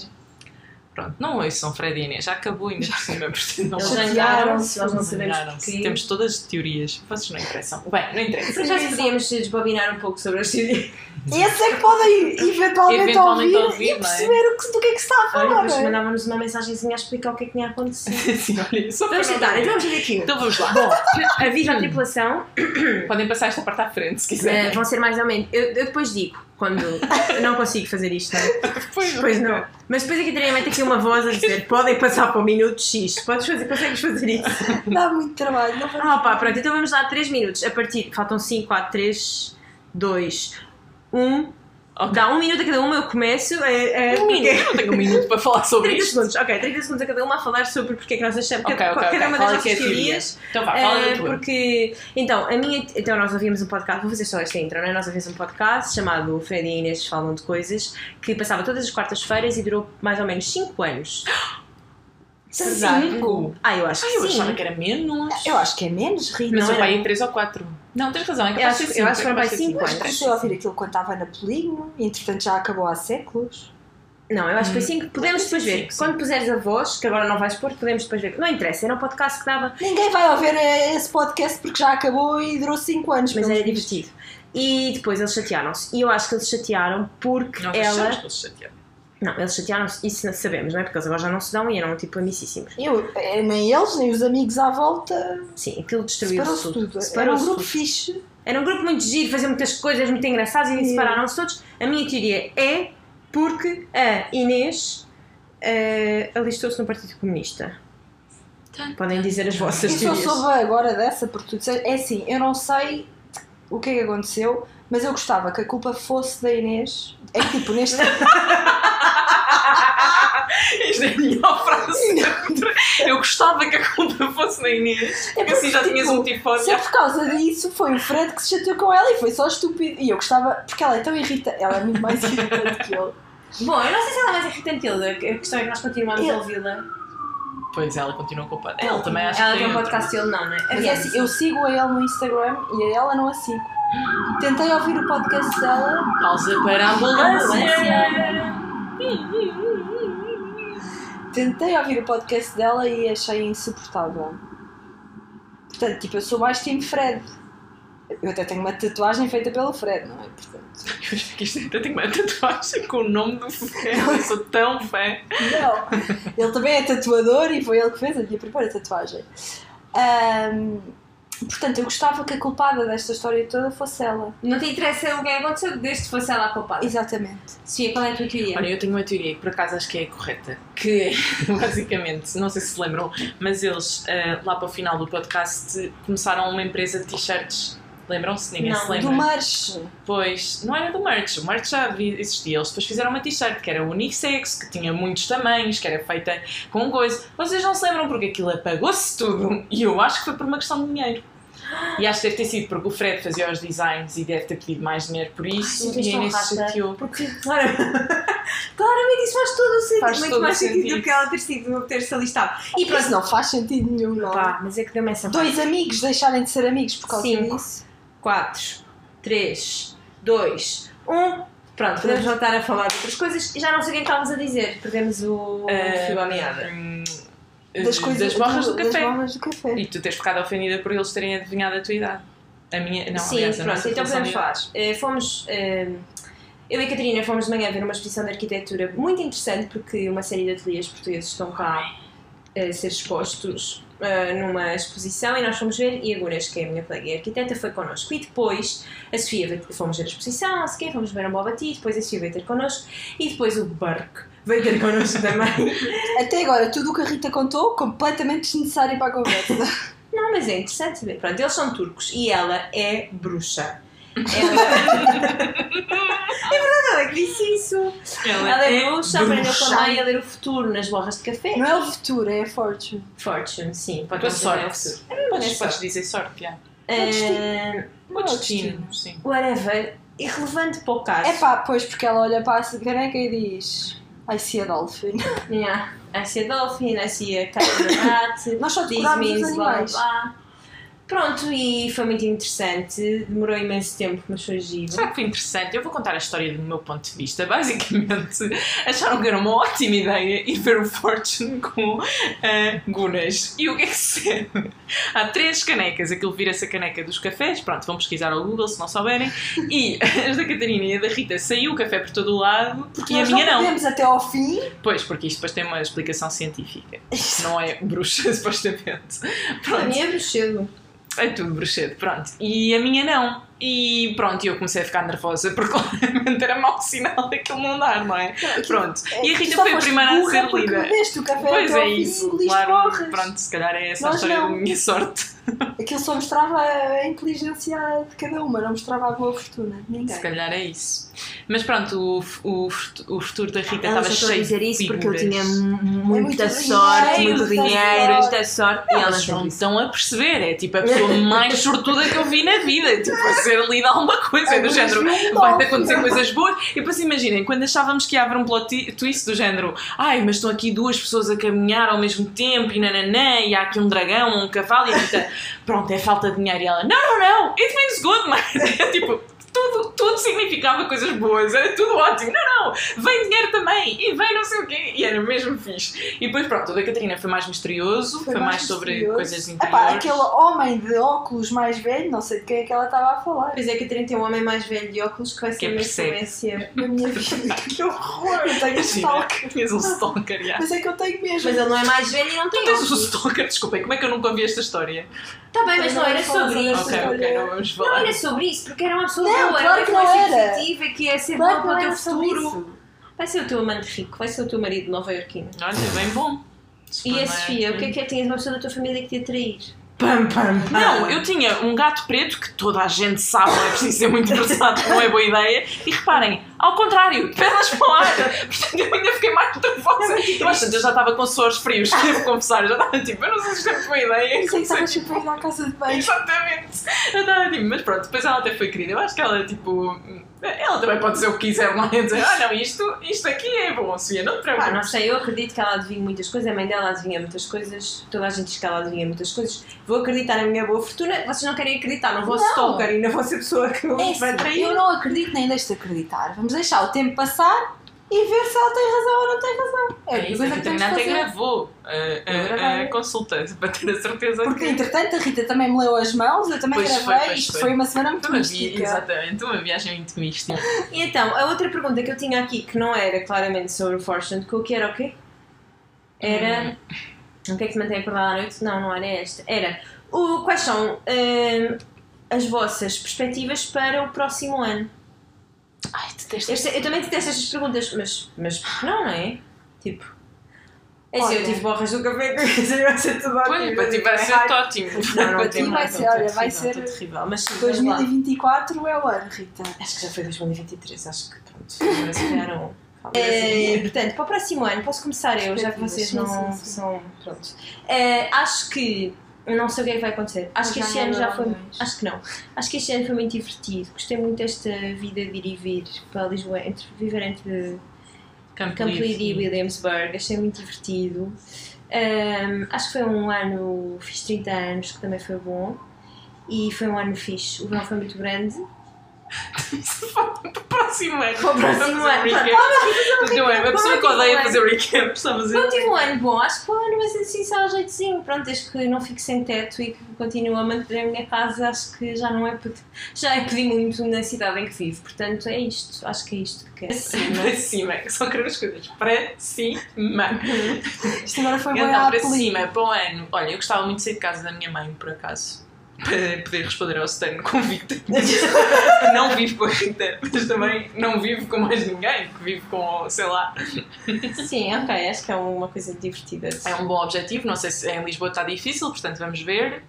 Pronto, não ouçam Fred e Inês, já acabou ainda por cima, [LAUGHS] portanto não Eles zangaram-se, nós não sabemos porquê. Temos todas as teorias, vocês não interessam. Bem, não interessa. Por acaso podíamos desbobinar um pouco sobre as teorias. Esse é que podem eventualmente, Eventualmente ouvir, ouvir, e não é? perceber o que, do que é que se está a Olha, falar. depois não é? mandávamos uma mensagenzinha a explicar o que é que tinha acontecido. [LAUGHS] Sim, olha, só Vamos para tentar, não- então vamos fazer aquilo. Então vamos lá. Bom, [LAUGHS] aviso à tripulação, [COUGHS] Podem passar esta parte à frente se quiserem. vão ser mais ou menos. Eu, eu depois digo, quando. [LAUGHS] eu não consigo fazer isto, não é? Pois Pois não. Mas depois a Catarina mete aqui uma voz a dizer: podem passar para o minuto X. Podes fazer, consegues fazer isso? Dá muito trabalho. Não Ah, pá, pronto, então vamos dar 3 minutos. A partir. Faltam 5, 4, 3, 2, 1. Ok. Dá um minuto a cada uma, eu começo. É, é, Um minuto, eu tenho um minuto para falar sobre 30 isto. segundos, ok, 30 segundos a cada uma a falar sobre porque é que nós achamos Ok, cada, ok, cada ok. uma Qual das é é nossas teorias. Então vá, fala Eh, porque, então, a minha, então, nós ouvimos um podcast, vou fazer só esta intro, né? Nós ouvimos um podcast chamado Fred e Inês Falam de Coisas, que passava todas as quartas-feiras e durou mais ou menos 5 anos. Cinco? Ah, eu acho Ai, que eu sim. achava que era menos. Eu acho que é menos, Rita. Mas o pai em 3 ou 4. Não, tens razão, é Eu capaz acho- de ser eu 5. acho que foram para aí cinco anos. Comecei a ouvir aquilo quando estava na Polígono e entretanto já acabou há séculos. Não, eu acho que foi 5. Podemos Sim, depois ver. sim, sim. Quando puseres a voz, que agora não vais pôr, podemos depois ver. Não interessa, era um podcast que dava, Ninguém vai ouvir eh, esse podcast porque já acabou e durou 5 anos. mas era divertido. E depois eles chatearam-se. E eu acho que eles chatearam porque Nós ela. que eles chatearam. Não, eles chatearam-se, isso sabemos, não é? Porque eles agora já não se dão e eram tipo amicíssimos. Eu, eh, nem eles, nem os amigos à volta. Sim, aquilo destruiu Separou-se tudo. tudo. Era um grupo tudo. fixe. Era um grupo muito giro, fazia muitas coisas muito engraçadas e Sim. separaram-se todos. A minha teoria é porque a Inês eh, alistou-se no Partido Comunista. Podem dizer as vossas Eu só teorias. soube agora dessa porque tu disseste. É assim, eu não sei o que é que aconteceu, mas eu gostava que a culpa fosse da Inês. É que tipo, neste. [LAUGHS] Isto é a melhor frase. Eu gostava que a culpa fosse na Inês. Porque assim já porque, tinhas tipo, um tipo Se é por causa disso, foi o Fred que se chateou com ela e foi só estúpido. E eu gostava, porque ela é tão irritante, ela é muito mais irritante que ele. Bom, eu não sei se ela é mais irritante que ele, a questão é que nós continuamos Eu- a ouvi-la. Pois ela continua culpada. Ela também acha Ela que tem um outra. podcast dele, não, não é? Mas é assim, eu sigo a ele no Instagram e a ela não a sigo. Tentei ouvir o podcast dela, Pausa para a ambulância. tentei ouvir o podcast dela e achei insuportável. Portanto, tipo, eu sou mais time Fred. Eu até tenho uma tatuagem feita pelo Fred, não é? Portanto, eu tenho uma tatuagem com o nome do Ferro. Eu sou tão fã. não. Ele também é tatuador e foi ele que fez a minha primeira tatuagem. Ahm, portanto, eu gostava que a culpada desta história toda fosse ela. não te interessa o que é que aconteceu desde que fosse ela a culpada. Exatamente. Sofia, qual é a tua teoria? Olha, eu tenho uma teoria que por acaso acho que é a correta. Que é, [LAUGHS] basicamente, não sei se se lembram, mas eles ah, lá para o final do podcast começaram uma empresa de t-shirts. Lembram-se? Ninguém Não, se lembra. Do March. Pois, não era do merch, o merch já existia. Eles depois fizeram uma t-shirt que era unissex, que tinha muitos tamanhos, que era feita com coisa. Vocês não se lembram porque aquilo apagou-se tudo e eu acho que foi por uma questão de dinheiro. E acho que deve ter sido porque o Fred fazia os designs e deve ter pedido mais dinheiro por isso Ai, e a Inês se chateou. Porque, [LAUGHS] claro, claramente isso faz todo o sentido, Faz muito o mais sentido, sentido. do que ela ter sido ter-se alistado. E pronto, não faz sentido nenhum, não. Pá, mas é que deu-me essa Dois amigos deixarem de ser amigos por causa Cinco. disso. 4, 3, 2, 1. Pronto, podemos voltar a falar de outras coisas. E já não sei o que é que estávamos a dizer. Perdemos o Ah, fio à meada. hum, Das eh, coisas das borras do, das café. borras do café. E tu teres ficado ofendida por eles terem adivinhado a tua idade. A minha, não, Sim, aliás, a pronto, nossa então podemos de falar. Eh, fomos. eh, eu e a Catarina fomos de manhã ver uma exposição de arquitetura muito interessante porque uma série de ateliês portugueses estão cá a ser expostos ah, numa exposição e nós fomos ver, e a Gunas, que é a minha colega e arquiteta, foi connosco. E depois a Sofia fomos ver a exposição, o quê, fomos ver um Bobati, depois a Sofia veio ter connosco e depois o Burke veio ter connosco também. Até agora, tudo o que a Rita contou, completamente desnecessário para a conversa. Não, mas é interessante ver. Pronto, eles são turcos e ela é bruxa. Ela... é verdade, ela é que disse isso. Ela é bruxa, aprendeu com a mãe a ler o futuro nas borras de café. Não é o futuro, é a fortune. Fortune, sim, pode Tua dizer sorte. é. Podes, É podes sorte. dizer sorte, já. Ah, O destino, sim. whatever, irrelevante para o caso. É pá, pois, porque ela olha para a caneca e diz I see a dolphin. Yeah. I see a dolphin, I see a cat [COUGHS] in rat, Nós só decorámos os means blá animais. blá. Pronto, e foi muito interessante. Demorou imenso tempo, mas foi giro. Será que foi interessante? Eu vou contar a história do meu ponto de vista. Basicamente, [LAUGHS] acharam que era uma ótima ideia ir ver o Fortune com ah, Gunas. E o que é que se Há três canecas. Aquilo vira-se a caneca dos cafés. Pronto, vão pesquisar ao Google se não souberem. E [LAUGHS] as da Catarina e a da Rita saiu o café por todo o lado Porque e a nós minha não não. podemos até ao fim. Pois, porque isto depois tem uma explicação científica. [LAUGHS] Não é bruxa, supostamente. A Pronto. minha é bruxedo. É tudo bruxedo, pronto. E a minha não. E pronto, eu comecei a ficar nervosa porque [LAUGHS] claramente era mau sinal daquilo não dar, não é? Pronto. E a Rita foi a primeira a ser lida. o café Pois é isso, e claro. Pronto, se calhar é essa a Nós história não. da minha sorte. Aquilo só mostrava a inteligência de cada uma, não mostrava a boa fortuna de ninguém. Se calhar é isso. Mas pronto, o, o, o futuro da Rita Ela estava a cheio dizer de isso porque figuras. tinha mu- muita muito sorte, dinheiro, muito dinheiro, muita sorte. E ela Elas não não estão a perceber, é tipo a pessoa mais sortuda que eu vi na vida, [LAUGHS] tipo a ser lida alguma coisa, é do género, vai-te acontecer coisas boas. E depois imaginem, quando achávamos que ia haver um plot twist do género, ai, mas estão aqui duas pessoas a caminhar ao mesmo tempo e nananã, e há aqui um dragão, um cavalo, e a pronto, é falta de dinheiro. E ela, não, não, não, it means good, [LAUGHS] mas é tipo. Tudo, tudo significava coisas boas, era tudo ótimo. Não, não, vem dinheiro também e vem não sei o quê. E era mesmo fixe. E depois, pronto, o da Catarina foi mais misterioso, foi, mais, sobre misterioso. coisas Epá, interiores. aquele homem de óculos mais velho, não sei de quem é que ela estava a falar. Pois é, que a Catarina tem um homem mais velho de óculos que vai ser Que uma percebe. influência. Na minha [LAUGHS] vida. que horror! Eu tenho Imagina, stalker. [LAUGHS] Tinhas um stalker, já. Mas é que eu tenho mesmo. Mas ele não é mais velho e não tem Tens um stalker, desculpem, como é que eu nunca ouvi esta história? Tá bem, mas Não não era sobre sobre isso. esta Ok, ok, não vamos Não falar. era sobre isso, porque era uma pessoa Não, claro que não era. positiva que ia ser Claro que para o teu futuro. isso. Vai ser o teu amante rico, vai ser o teu marido nova-iorquino. Olha, bem bom. Se E a Sofia, o que é que é? Tinhas uma pessoa da tua família que te ia trair? Pam, pam, pam. Não, eu tinha um gato preto que toda a gente sabe, não é preciso ser muito engraçado, não é boa ideia. E reparem, ao contrário, pernas para o ar. Portanto, eu ainda fiquei mais nervosa. Eu acho que eu já estava com suores frios, devo confessar. Eu já estava tipo, eu não sei se isto é boa ideia. Eu sei que estavas sempre a ir à casa de banho. Exatamente. Eu estava tipo, mas pronto, depois ela até foi querida. Eu acho que ela, tipo, ela também pode dizer o que quiser lá e dizer, ah não, isto, isto aqui é bom, Sofia, não te Pá, não preocupes. sei, eu acredito que ela adivinha muitas coisas, a mãe dela adivinha muitas coisas, toda a gente diz que ela adivinha muitas coisas. Vou acreditar na minha boa fortuna, vocês não querem acreditar no vosso Não. stalker e na vossa pessoa que É vai assim, trair. eu não acredito nem deixo de acreditar. Vamos deixar o tempo passar e ver se ela tem razão ou não tem razão. É a É isso, a Catarina até gravou a, a, a consulta para ter a certeza Porque, que. entretanto, a Rita também me leu as mãos, eu também Pois foi, gravei. pois Isto foi. foi uma semana muito Foi mística. exatamente, uma viagem muito mística. [LAUGHS] E então, a outra pergunta que eu tinha aqui, que não era claramente sobre o Fortune Cookie, era o quê? Era. O que é que se mantém acordado à noite? Não, não era esta. Era o, quais são hum, as vossas perspectivas para o próximo ano? Ai, detesto. Eu, sei- eu também detesto estas perguntas, mas, mas não, não é? Tipo. É assim, eu tive borras do café que vai ser tudo ótimo. Para ti vai ser ótimo. Não, não, tem vai ser, não, olha, vai ser terrível. Mas sim, vamos lá. 2024 é o ano, Rita. Acho que já foi 2023, acho que pronto. Agora se calhar um. É, portanto, para o próximo ano, posso começar eu, já que vocês não Sim, sim, sim. são. Pronto. É, acho que. Não sei o que é que vai acontecer. Acho que Já este ano já foi. ganhamos. Acho que não. Acho que este ano foi muito divertido. Gostei muito desta vida de ir e vir para Lisboa, entre, viver entre Campo. Livre e Williamsburg. Achei muito divertido. Ahm, acho que foi um ano. Fiz 30 anos, que também foi bom. E foi um ano fixe. O verão foi muito grande. Para o próximo ano. Para o próximo ano. recap. A pessoa que Para odeia fazer recap está a fazer. Não tive um ano bom, acho que o ano vai ser assim só ao jeitozinho. Pronto, desde que não fique sem teto e que continuo a manter a minha casa, acho que já não é já é pedir muito na cidade em que vivo. Portanto, é isto. Acho que é isto que quero. [LAUGHS] Para cima, só quero as coisas para cima. Isto agora foi bem Então, para cima, para o ano. Olha, eu gostava muito de sair de casa da minha mãe, por acaso. Para poder responder ao Stan convicto. [LAUGHS] não vivo com a Rita, mas também não vivo com mais ninguém, que vivo com, sei lá. Sim, ok, acho que é uma coisa divertida. É um bom objetivo, não sei se em Lisboa está difícil, portanto vamos ver.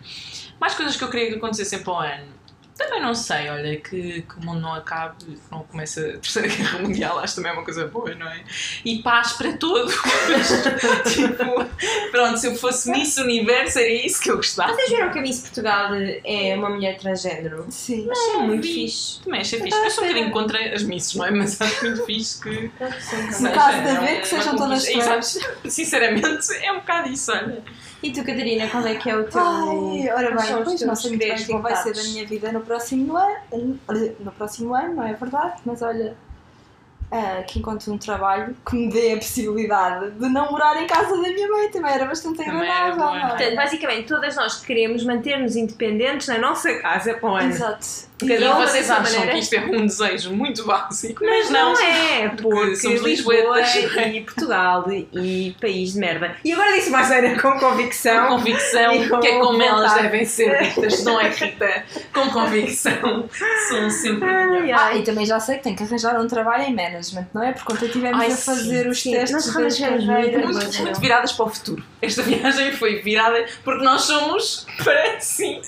Mais coisas que eu queria que acontecessem para o ano. Também não sei, olha, que, que o mundo não acabe, não comece a Terceira Guerra Mundial, acho também é uma coisa boa, não é? E paz para todos. [LAUGHS] tipo, pronto, se eu fosse Miss Universo era isso que eu gostava. Vocês viram que a Miss Portugal é uma mulher transgênero? Sim. Acho Não, muito vi. fixe. Também achei fixe. Eu sou um bocadinho contra as misses, não é? Mas [LAUGHS] acho muito fixe que. No caso de haver, que sejam todas Exato. [LAUGHS] Sinceramente, é um bocado isso, olha. E tu, Catarina, qual é que é o teu. Ai, ora bem, pois teus não sei muito bem como vai ser da minha vida no próximo ano. No próximo ano, não é verdade? Mas olha, ah, que encontro um trabalho que me dê a possibilidade de não morar em casa da minha mãe. Também era bastante agradável. não é? Portanto, basicamente, todas nós queremos manter-nos independentes na nossa casa para o ano. Exato. Cada e uma vocês acham maneira. que isto é um desejo muito básico, Mas não, é, porque somos Lisboa não é? e Portugal e país de merda. E agora disse mais sério com Com convicção. convicção, E com que é como elas vontade. devem ser ditas, não é Rita? Com convicção, são sempre Ai, melhor. Ah, ai. e também já sei que tenho que arranjar um trabalho em management, não é? Porque ontem estivemos Ai, a fazer sim, os sim. testes Nós das tivemos carreiras. muito- Muito, muito viradas para o futuro. Esta [LAUGHS] viagem foi virada porque nós somos para cima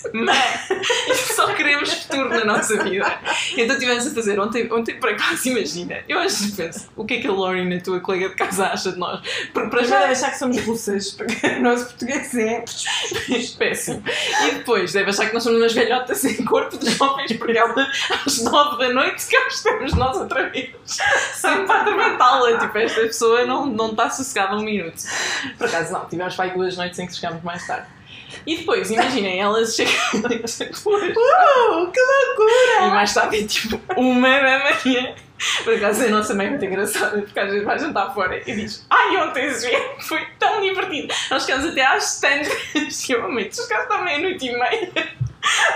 e [LAUGHS] só queremos futuro nossa vida. Então estivemos a fazer ontem, ontem por acaso, imagina, eu às vezes penso, o que é que a Lauren, a tua colega de casa, acha de nós? Porque para já deve achar que somos russas, porque o nosso português é. Péssimo. E depois deve achar que nós somos umas velhotas em corpo de jovens, porque ela, às nove da noite cá estamos nós outra vez. Sempre para atormentá-la. Tipo, esta pessoa não, não está sossegada um minuto. Por acaso não, tivemos para aí duas noites em que chegámos mais tarde. E depois, imaginem, elas chegam duas Uh, que loucura! e mais tarde tipo uma da manhã. Por acaso a nossa mãe é muito engraçada, porque às vezes vai jantar fora e diz Ai, ontem esse dia foi tão divertido. Nós ficamos até às tantas. [LAUGHS] E eu, mãe, chegaste à meia-noite e meia.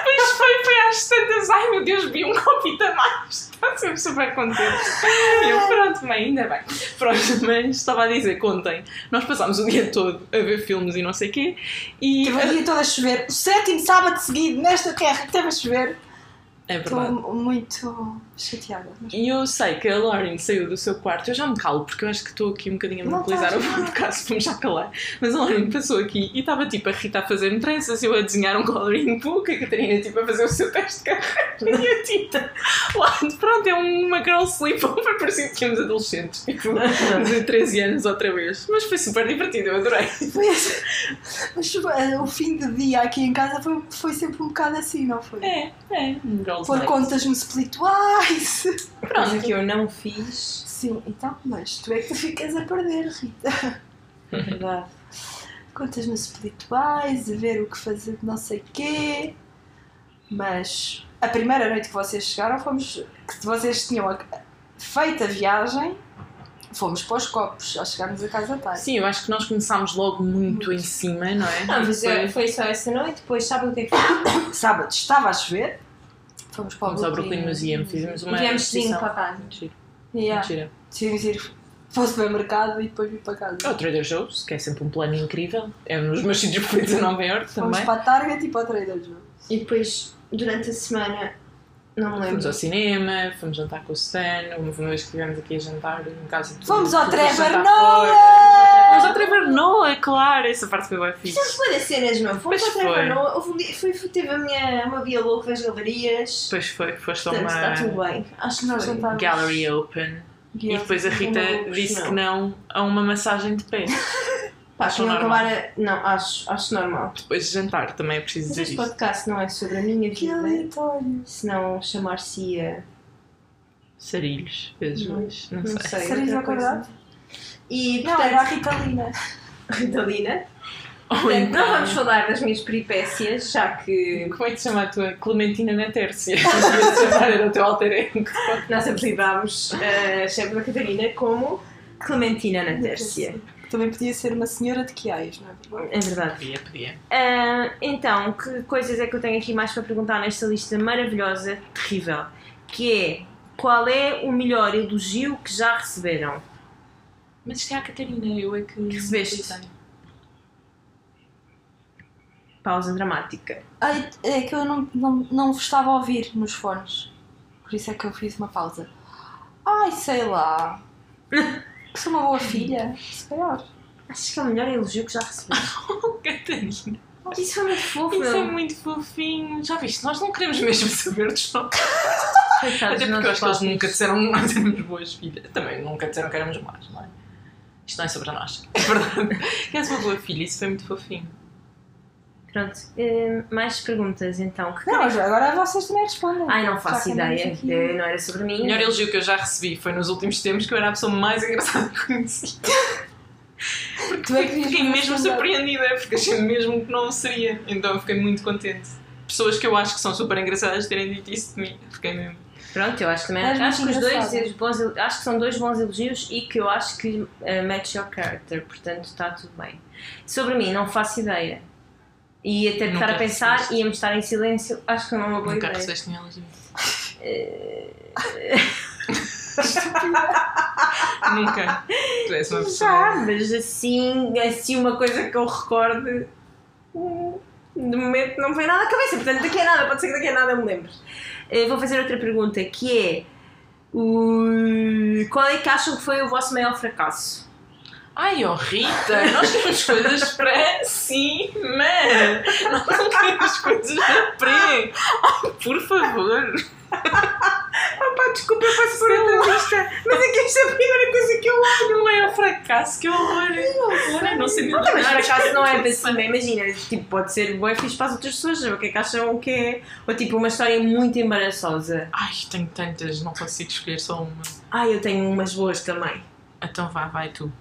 Pois foi, foi às tantas. Ai meu Deus, vi um copito a mais. Está sempre super contente. E eu, pronto, mãe, ainda bem. Pronto, mas estava a dizer que ontem nós passámos o dia todo a ver filmes e não sei o quê. E. Tive o dia todo a chover. O sétimo sábado seguido nesta terra que teve a chover. É Estou verdade. muito chateada. mas- E eu sei que a Lauren saiu do seu quarto, eu já me calo, porque eu acho que estou aqui um bocadinho a monopolizar o podcast, vamos já calar. Mas a Lauren passou aqui e estava tipo a Rita a fazer tranças, eu a desenhar um coloring book, a Catarina tipo a fazer o seu teste de carreira e a Tita lá, pronto, é uma girl sleepover, [LAUGHS] parecia que tínhamos adolescentes, tipo de 13 anos outra vez. Mas foi super divertido, eu adorei. Esse- Mas eh, o fim de dia aqui em casa foi, foi sempre um bocado assim, não foi? É, é, um Pôr contas no Splitwise. [LAUGHS] Coisa que eu não fiz. Sim, então, mas tu é que ficas a perder, Rita. [LAUGHS] É verdade. Contas no Splitwise, a ver o que fazer de não sei quê. Mas a primeira noite que vocês chegaram, fomos. que vocês tinham a- feito a viagem, fomos para os copos, já chegámos a casa tarde. Sim, eu acho que nós começámos logo muito em cima, não é? Não, mas Foi- foi só essa noite, depois sabe o que é que foi? [COUGHS] Sábado estava a chover, fomos para o Fomos ao Brooklyn Museum, fizemos uma Viemos exposição. para casa. Mentira, Yeah. mentira. Decidimos ir para o supermercado e depois vir para casa. É o Trader Joe's, que é sempre um plano incrível. É um dos meus [LAUGHS] sítios preferidos em Nova York Fomos também. para a Target e para o Trader Joe's. E depois, durante a semana, não me Fomos lembro. ao cinema, fomos jantar com o Stan, uma vez que estivemos aqui a jantar em casa de Fomos ao fomos Trevor Noah! Fomos ao Trevor Noah, claro, essa parte foi bem fixe. Fizemos boas cenas, meu. Fomos Pois ao Trevor foi. Noah. Houve um dia- foi, foi, teve a minha, uma via louca das galerias. Depois foi, foste a Portanto, está tudo uma bem. Acho que Nós foi. jantámos. gallery open e depois a Rita Não, disse não. que não a uma massagem de pé. [LAUGHS] Pá, Acho normal. acabar a... Não, acho, acho normal. Depois de jantar, também é preciso Mas dizer este podcast não é sobre a minha Que vida. aleatório. Senão chamar-se-ia... Sarilhos, vezes Não, mais, não, Não sei. sei. Ao quadrado? coisa. E, Não, era a portanto, [LAUGHS] Ritalina. Ritalina. Portanto, então, não vamos falar das minhas peripécias, já que Como é que te chama a tua Clementina na Tércia? [LAUGHS] Se chamar, era o teu alter ego. nós apelidámos a chefe da Catarina como Clementina na Tércia. Também podia ser uma senhora de Quiais, não é? É verdade. Podia, podia. Ah, então, que coisas é que eu tenho aqui mais para perguntar nesta lista maravilhosa, terrível? Que é, qual é o melhor elogio que já receberam? Mas isto é a Catarina, eu é que. Recebeste? Pausa dramática. Ai, é que eu não, não, não vos estava a ouvir nos fones. Por isso é que eu fiz uma pausa. Ai, sei lá. [LAUGHS] Que sou uma boa filha. Se calhar. Acho que é o melhor elogio que já recebi. [LAUGHS] Oh, Catarina. Isso foi muito fofo. Isso é muito fofinho. Já viste? Nós não queremos mesmo saber dos. Coitados Até porque eu acho que eles nunca disseram que nós éramos boas filhas. Também nunca disseram que éramos más, não é? Isto não é sobre nós. É verdade. [LAUGHS] Que és uma boa filha, isso foi muito fofinho. Pronto, eh, mais perguntas então. Que Não, mas agora vocês também respondem. Ai, não faço ideia. aqui. Não era sobre mim. O melhor elogio que eu já recebi foi nos últimos tempos que eu era a pessoa mais engraçada que conheci. Tu é Fiquei mesmo surpreendida, porque achei mesmo que não seria. Então eu fiquei muito contente. Pessoas que eu acho que são super engraçadas terem dito isso de mim. Fiquei mesmo. Pronto, eu acho que também. És acho que os dois os bons, acho que são dois bons elogios e que eu acho que eh, match your character, portanto está tudo bem. Sobre mim, não faço ideia. E até estar a pensar recebeste. e me estar em silêncio, acho que não é uma boa Nunca ideia. recebeste nenhum elogio. [LAUGHS] Nunca. Tu és uma pessoa. Já, mas assim, assim uma coisa que eu recorde. hum, De momento não me vem nada à cabeça, portanto daqui a nada, pode ser que daqui a nada eu me lembre. Eh, Vou fazer outra pergunta que é o... qual é que acham que foi o vosso maior fracasso? Ai, oh Rita, nós queremos coisas para cima. Nós não queremos coisas para pré. Por favor. Opa, desculpa, eu passo por outra lista, mas é que esta é a primeira coisa que eu olho. Não é um fracasso, que horror. Horror, não sei Não, mas fracasso não é para cima, imagina, tipo, pode ser bom fixe para as outras pessoas, o que é que acham que é? Ou tipo, uma história muito embaraçosa. Ai, tenho tantas, não consigo escolher só uma. Ai, eu tenho umas boas também. Então vá, vai tu.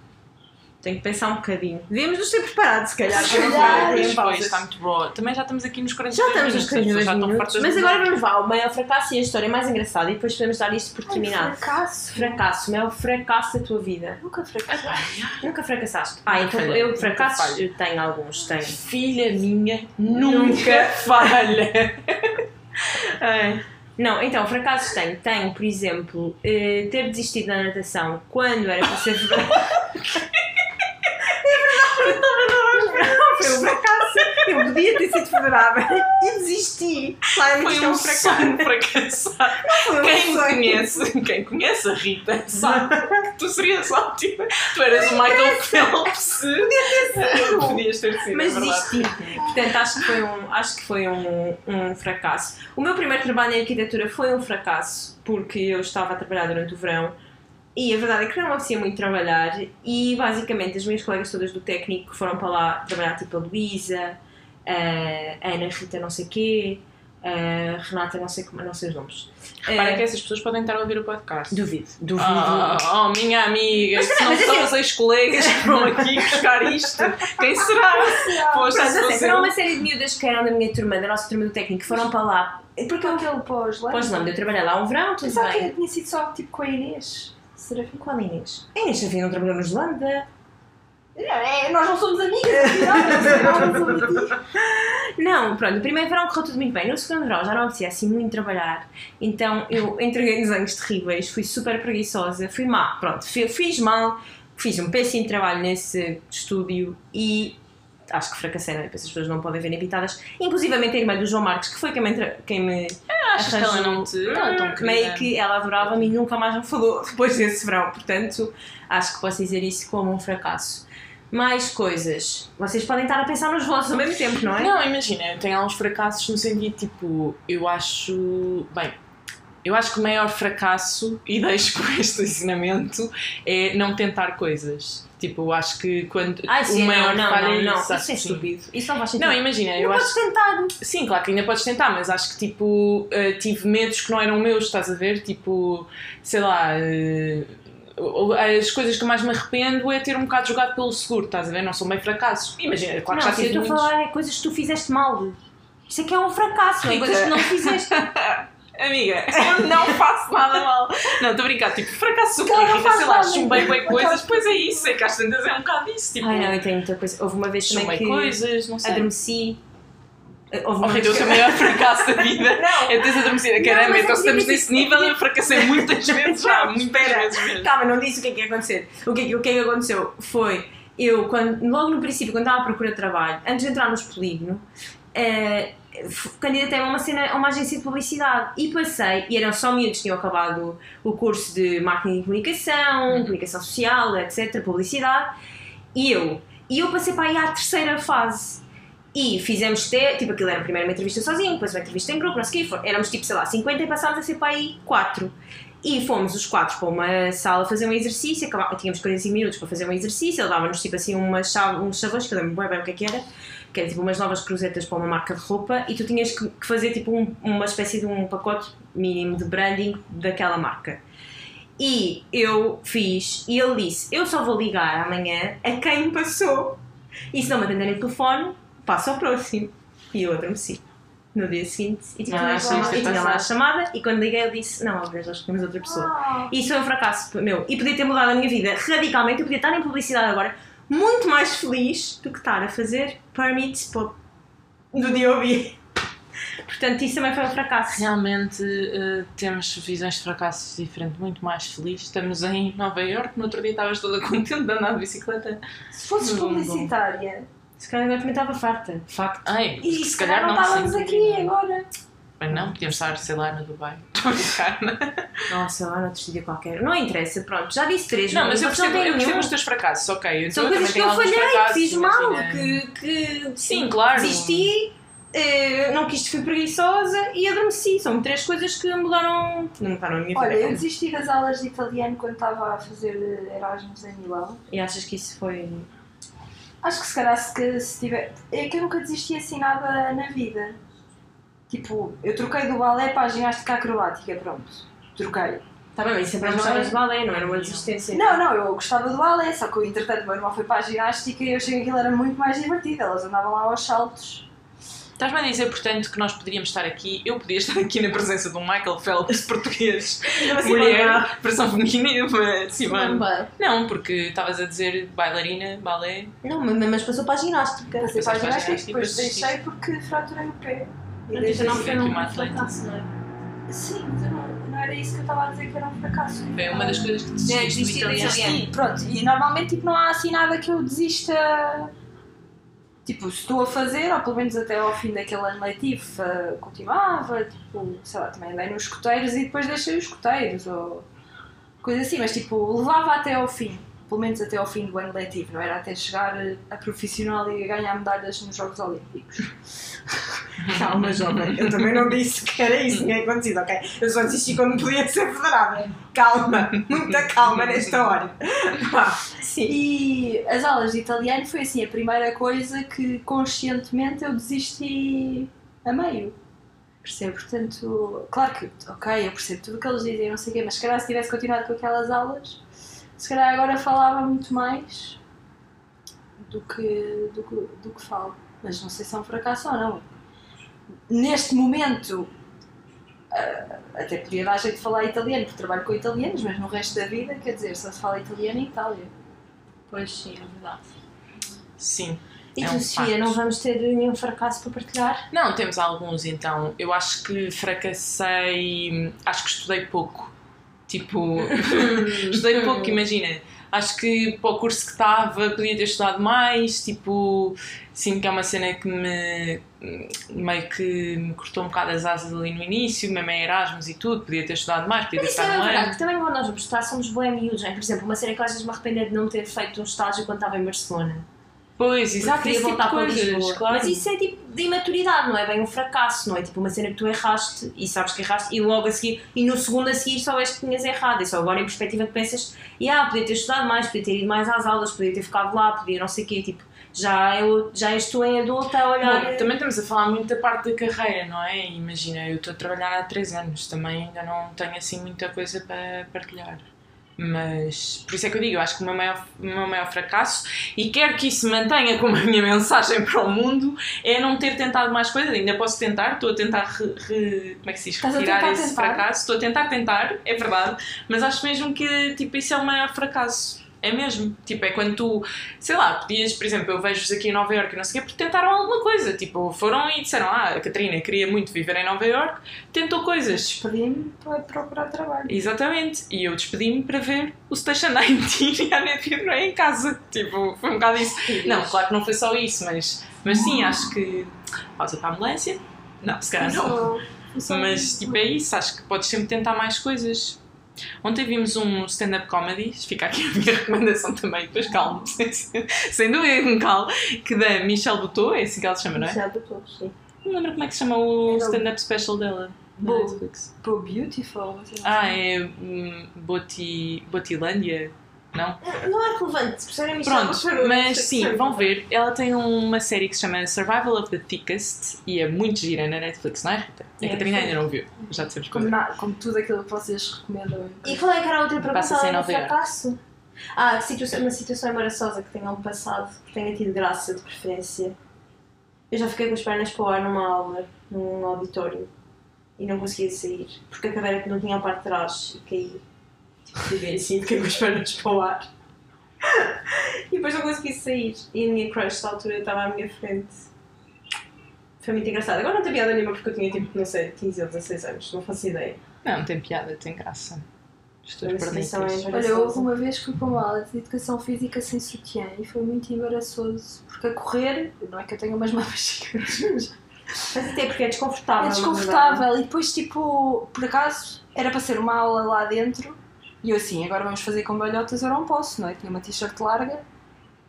Tenho que pensar um bocadinho. Devíamos nos ter preparado, se calhar. Se calhar, Pois está muito boa. Também já estamos aqui nos 40 Já estamos nos 42 já estão minutos, fartas mas de agora vamos lá. O maior fracasso e a história mais engraçada e depois podemos dar isto por terminado. Fracasso. Fracasso, o maior fracasso da tua vida. Nunca fracassei. Ai, Nunca fracassaste. Ah, então falhei, eu fracassos eu tenho alguns, tenho. Filha minha nunca falha. [LAUGHS] Ai. Não, então, fracassos tenho. Tenho, por exemplo, eh, ter desistido da natação quando era para ser. [LAUGHS] é verdade, foi um fracasso. Eu podia ter sido federada e desisti. Claramente isto Foi é um um fracasso. fracassado. Quem sonho. conhece, quem conhece a Rita sabe que tu serias ótima. Tu eras o Michael Phelps. Podia ter sido. Podias ter sido, Mas é verdade. desisti. Portanto, acho que foi, um, acho que foi um, um fracasso. O meu primeiro trabalho em arquitetura foi um fracasso, porque eu estava a trabalhar durante o verão e a verdade é que não me apetecia muito trabalhar e basicamente as minhas colegas todas do técnico foram para lá trabalhar, tipo a Luísa, a Ana Rita não sei quê, a Renata não sei como, não sei os nomes. Repara Eh, que essas pessoas podem estar a ouvir o podcast. Duvido, duvido. Oh, oh, minha amiga, Mas se não mas são assim- os ex-colegas que vão aqui buscar isto, quem será? Se eu sei, fosse foram eu- uma série de miúdas que eram da minha turma, da nossa turma do técnico, que foram para lá. Porque aquele pós lá. Pois não, eu trabalhei lá um verão, tudo Pensava que bem. tinha sido só tipo com a Inês. Serafim. Qual Inês? A Inês Safia não trabalhou no Zelanda. É, nós não somos amigas, afinal, não. [LAUGHS] Não, pronto, o primeiro verão correu tudo muito bem. No segundo verão já não apetecia assim muito trabalhar. Então eu entreguei desenhos terríveis, fui super preguiçosa, fui má. Pronto, fi- fiz mal, fiz um péssimo trabalho nesse estúdio e acho que fracassei, não é? Depois as pessoas não podem ver nem pintadas. Inclusivamente a irmã do João Marcos, que foi quem me, entra- quem me Achas que ela não te. Tão querida. meio que ela adorava-me e nunca mais me falou [LAUGHS] depois desse verão. Portanto, acho que posso dizer isso como um fracasso. Mais coisas. Vocês podem estar a pensar nos vossos ao mesmo tempo, não é? Não, imagina, eu tenho alguns fracassos no sentido tipo, eu acho. Bem, eu acho que o maior fracasso, e deixo com este ensinamento, é não tentar coisas. Tipo, eu acho que quando Ai, sim, o maior não, não, falha não, é não. isso. Isso é estúpido. Isso não faz sentido. Não, imagina, eu não acho podes tentar. Sim, claro que ainda podes tentar, mas acho que tipo, eh, tive medos que não eram meus, estás a ver? Tipo, sei lá, ou as coisas que mais me arrependo é ter um bocado jogado pelo seguro, estás a ver? Não são bem fracassos. Imagina, claro que não, já se eu tive estou a muitos. falar é coisas que tu fizeste mal. Isso é que é um fracasso, é coisas que não fizeste. [LAUGHS] Amiga, eu não faço nada mal. Não, estou a brincar, tipo, fracasso o não Rita, faz sei lá, chumbei bem coisas, pois é isso, é que às tantas é um bocado isso, tipo, Ai não, eu tenho muita coisa. Houve uma vez também que coisas, não sei. adormeci. Houve Oh, uma Rita, vez o que- teu maior fracasso da vida Não. é teres adormecido. Não, Caramba, mas então se estamos nesse nível, eu fracassei muitas [LAUGHS] vezes já, Não, muitas vezes mesmo. Calma, não disse o que é que ia acontecer. O que, é que- o que é que aconteceu foi, eu, quando, logo no princípio, quando estava à procura de trabalho, antes de entrar nos polígono, eh, candidatei-me a uma, cena, uma agência de publicidade e passei, e eram só miúdos que tinham acabado o curso de marketing e comunicação, Uhum. comunicação social, etc., publicidade, e eu. E eu passei para aí à terceira fase. E fizemos, te, tipo, aquilo era primeiro uma entrevista sozinho, depois uma entrevista em grupo, não sei o quê. Éramos tipo, sei lá, 50 e passámos a ser para aí 4. E fomos os quatro para uma sala fazer um exercício, acabava- tínhamos 45 minutos para fazer um exercício, ele dava-nos tipo assim umas chave, uns chavões, que eu lembro bem o que é que era, que era tipo umas novas cruzetas para uma marca de roupa e tu tinhas que, que fazer tipo um- uma espécie de um pacote mínimo de branding daquela marca. E eu fiz, e ele disse: Eu só vou ligar amanhã a quem passou. E se não me atenderem o telefone, passo ao próximo. E eu adormeci. No dia seguinte, e tinha, Ah, lá, e tinha lá a chamada, e quando liguei, ele disse: Não, Alves, nós temos outra pessoa. E isso foi um fracasso meu. E podia ter mudado a minha vida radicalmente. Eu podia estar em publicidade agora muito mais feliz do que estar a fazer permits do DOB. [LAUGHS] Portanto, isso também foi um fracasso. Realmente eh, temos visões de fracassos diferentes, muito mais felizes. Estamos em Nova Iorque, no outro dia estavas toda [LAUGHS] contente de andar de bicicleta. se fosses bom. publicitária, Se calhar agora também estava farta. Facto. Ai, e se se calhar calhar não não estávamos aqui agora. Bem, não, podíamos estar, sei lá, no Dubai. [LAUGHS] Estou a brincar, não? Nossa, lá noutro sítio qualquer. Não interessa, pronto. Já disse três. Não, mas eu percebo, eu percebo nenhum. os teus fracassos, ok. Eu São coisas que eu falhei, que fiz mal, que, que Sim, claro. desisti, eh, não quis, fui preguiçosa e adormeci. São três coisas que mudaram, não mudaram a minha Olha, eu vida. desisti das aulas de italiano quando estava a fazer Erasmus em Milão. E achas que isso foi. Acho que se calhar se, que se tiver. É que eu nunca desisti assim nada na vida. Tipo, eu troquei do balé para a ginástica acrobática, pronto. Troquei. Tá bem, mas sempre Mas não gostavas é- de balé, não era uma desistência. Não, não, eu gostava do balé, só que entretanto o meu irmão foi para a ginástica e eu achei que aquilo era muito mais divertido. Elas andavam lá aos saltos. Estás-me a dizer, portanto, que nós poderíamos estar aqui, eu podia estar aqui na presença de um Michael Phelps [LAUGHS] português, mulher, versão feminina, [LAUGHS] mas Simone. Não, porque estavas a dizer bailarina, balé. Não, mas mas passou para a ginástica. Passei para a Passaste para a ginástica depois deixei porque fraturei o pé. E Não, desde não foi um fracasso, não é? Sim, mas eu não, não era isso que eu estava a dizer que era um fracasso. Foi uma das coisas que É, desististe do desistir do italiano. Sim, pronto, e normalmente tipo, não há assim nada que eu desista. Tipo, se estou a fazer, ou pelo menos até ao fim daquele ano letivo, eh, continuava, tipo, sei lá, também andei nos escuteiros e depois deixei os escuteiros, ou coisa assim, mas tipo, levava até ao fim, pelo menos até ao fim do ano letivo, não era até chegar a profissional e ganhar medalhas nos Jogos Olímpicos. [LAUGHS] Calma, jovem. Eu também não disse que era isso, tinha acontecido, ok? Eu só desisti quando podia ser federada. Calma, muita calma nesta hora. [LAUGHS] Sim. E as aulas de italiano foi assim a primeira coisa que conscientemente eu desisti a meio. Percebo? Portanto, claro que, ok, eu percebo tudo o que eles dizem, não sei o quê, mas se calhar se tivesse continuado com aquelas aulas, se calhar agora falava muito mais do que, do que, do que falo. Mas não sei se é um fracasso ou não. Neste momento, ah, até podia dar jeito de falar italiano, porque trabalho com italianos, mas no resto da vida, quer dizer, só se fala italiano em Itália. Pois sim, é verdade. Sim. E É tu, um Sofia, facto. não vamos ter nenhum fracasso para partilhar? Não, temos alguns então. Eu acho que fracassei. Acho que estudei pouco. Tipo, [LAUGHS] estudei pouco, imagina. Acho que para o curso que estava podia ter estudado mais. Tipo, sinto que é uma cena que me. meio que me cortou um bocado as asas ali no início, mesmo em Erasmus e tudo. Podia ter estudado mais, podia ter é estado um verdade, porque também quando nós vamos estudar somos boêmios, não é? Por exemplo, uma cena que às vezes me arrependo é de não ter feito um estágio quando estava em Barcelona. Pois, exato, esse tipo de para coisas, claro. Mas isso é tipo de imaturidade, não é bem um fracasso, não é? Tipo uma cena que tu erraste e sabes que erraste e logo a seguir, e no segundo a seguir soubeste que tinhas errado. E só agora em perspectiva que pensas, e ah, podia ter estudado mais, podia ter ido mais às aulas, podia ter ficado lá, podia não sei o quê, tipo, já, eu, já és tu em adulta a olhar. Bom, também estamos a falar muito da parte da carreira, não é? Imagina, eu estou a trabalhar há 3 anos, também ainda não tenho assim muita coisa para partilhar. Mas por isso é que eu digo, eu acho que o meu maior, o meu maior fracasso, e quero que isso se mantenha como a minha [LAUGHS] mensagem para o mundo, é não ter tentado mais coisas. Ainda posso tentar, estou a tentar re, re- como é que se diz? Retirar esse tentar? fracasso. Estou a tentar tentar, é verdade, mas acho mesmo que tipo, isso é o maior fracasso. É mesmo. Tipo, é quando tu, sei lá, podias, por exemplo, eu vejo-vos aqui em Nova Iorque e não sei o quê, porque tentaram alguma coisa. Tipo, foram e disseram, ah, a Catarina queria muito viver em Nova Iorque, tentou coisas. Despedi-me para procurar trabalho. Exatamente. E eu despedi-me para ver o Station 19 e a Net em casa. Tipo, foi um bocado isso. Não, claro que não foi só isso, mas, mas sim, acho que. Pausa para a ambulância? Não, se calhar não. Mas tipo, é isso, acho que podes sempre tentar mais coisas. Ontem vimos um stand-up comedy, fica aqui a minha [LAUGHS] recomendação também, depois calmo, [LAUGHS] sem, sem dúvida com calma, que da Michelle Buteau, é assim que ela se chama, não é? De todos, sim. Não lembro como é que se chama o o- stand-up special dela. Bo-. Pro Beautiful. Ah, é hum, Boti, Botilândia? Não? Não é relevante, se perceberem isto, Pronto, foi- mas sim, vão ver. Ela tem uma série que se chama Survival of the Thickest e é muito gira na Netflix, não é, Rita? A É, Catarina sim. ainda não viu, já dissemos Como, coisa. na- como tudo aquilo que vocês recomendam. E qual é que era a outra pergunta Passa-se em Nova Iorque. fracasso? Ah, que situação, uma situação embaraçosa que tenham passado, que tenha tido graça de preferência. Eu já fiquei com as pernas para o ar numa aula, num auditório, e não conseguia sair, porque a cadeira que não tinha a parte de trás e caí. Tipo, fiquei assim, fiquei com as pernas para o ar. e depois não consegui sair. E a minha crush da altura estava à minha frente. Foi muito engraçado. Agora não tem piada nenhuma porque eu tinha tipo, não sei, 15 ou 16 anos, não faço ideia. Não, tem piada, tem graça. Estou. Olha, houve uma vez que fui para uma aula de educação física sem sutiã e foi muito embaraçoso. Porque a correr, não é que eu tenha umas [LAUGHS] mamas gigantes, mas Mas até porque é desconfortável. é verdade. desconfortável. E depois, tipo, por acaso, era para ser uma aula lá dentro e eu assim, agora vamos fazer com balhotas, eu não posso, não é? Tinha uma t-shirt larga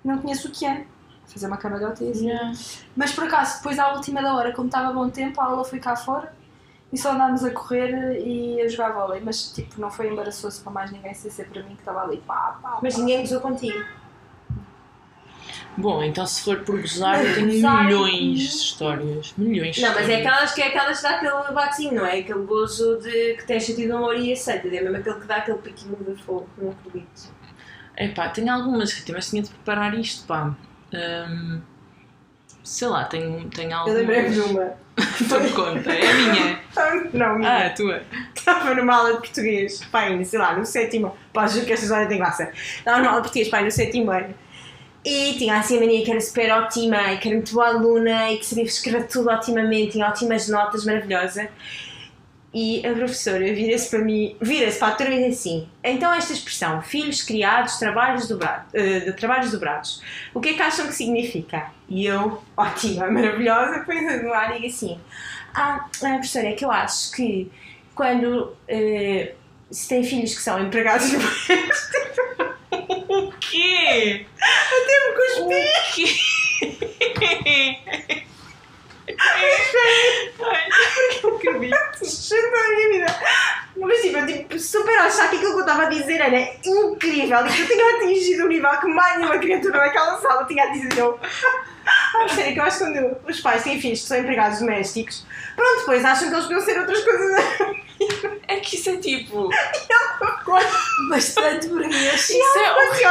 e não tinha sutiã. Fazer uma cambalhota e assim. Yeah. Mas por acaso, depois à última da hora, como estava bom tempo, a aula foi cá fora e só andámos a correr e a jogar vôlei. Mas tipo, não foi embaraçoso para mais ninguém, sem ser para mim que estava ali pá, pá, Mas pá. ninguém gozou contigo. Bom, então se for por gozar, eu tenho Gozar. milhões de histórias. Milhões de Não, mas é histórias. aquelas que é aquelas que dá aquele batezinho, não é? Aquele gozo de que tens sentido amor e aceita. É mesmo aquele que dá aquele piquinho de fogo, não acredito. Epá, tenho algumas, Rita, mas tinha de preparar isto, pá. Hum, sei lá, tenho, tenho Eu algumas. lembrei-me de uma. [LAUGHS] Então me conta, é a minha. [LAUGHS] Não, Ah, minha. a tua. Estava numa aula de português, pai, sei lá, no sétimo. Pá, juro que esta história tem graça. Estava numa aula de português, pai, no sétimo ano. E tinha assim a mania que era super ótima e que era muito boa aluna e que sabia escrever tudo otimamente, tinha ótimas notas, maravilhosa. E a professora vira-se para mim, vira-se para a turma e diz assim: então esta expressão, filhos criados, trabalhos, de trabalhos dobrados, o que é que acham que significa? E eu, ótima, [LAUGHS] maravilhosa, põe no ar e digo assim: ah, ah, professora, é que eu acho que quando eh, se tem filhos que são empregados [LAUGHS] domésticos, O quê? até me cuspi. O quê? Ai, não acredito. Juro pela minha vida. Mas tipo, eu tipo, super achar que aquilo que eu estava a dizer era incrível e que eu tinha atingido um nível que mais nenhuma criatura naquela sala tinha atingido. Eu. Ah, sério, que eu acho que quando os pais têm filhos que são empregados domésticos, pronto, depois acham que eles podiam ser outras coisas. É que isso é tipo. [LAUGHS] Bastante burguês. Isso é horrível.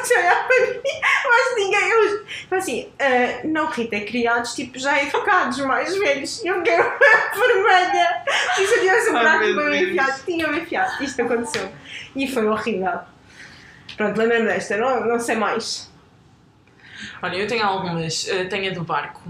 Assim a olhar para mim, mas ninguém. Eu, tipo assim, ah, não, Rita, é criados tipo já educados, mais velhos. E eu fiquei vermelha. E se um Ai, buraco meu bem enfiado, tinha-me enfiado. Isto aconteceu. E foi horrível. Pronto, lembra-me desta, não, não sei mais. Olha, eu tenho algumas. eh, tenho a do barco,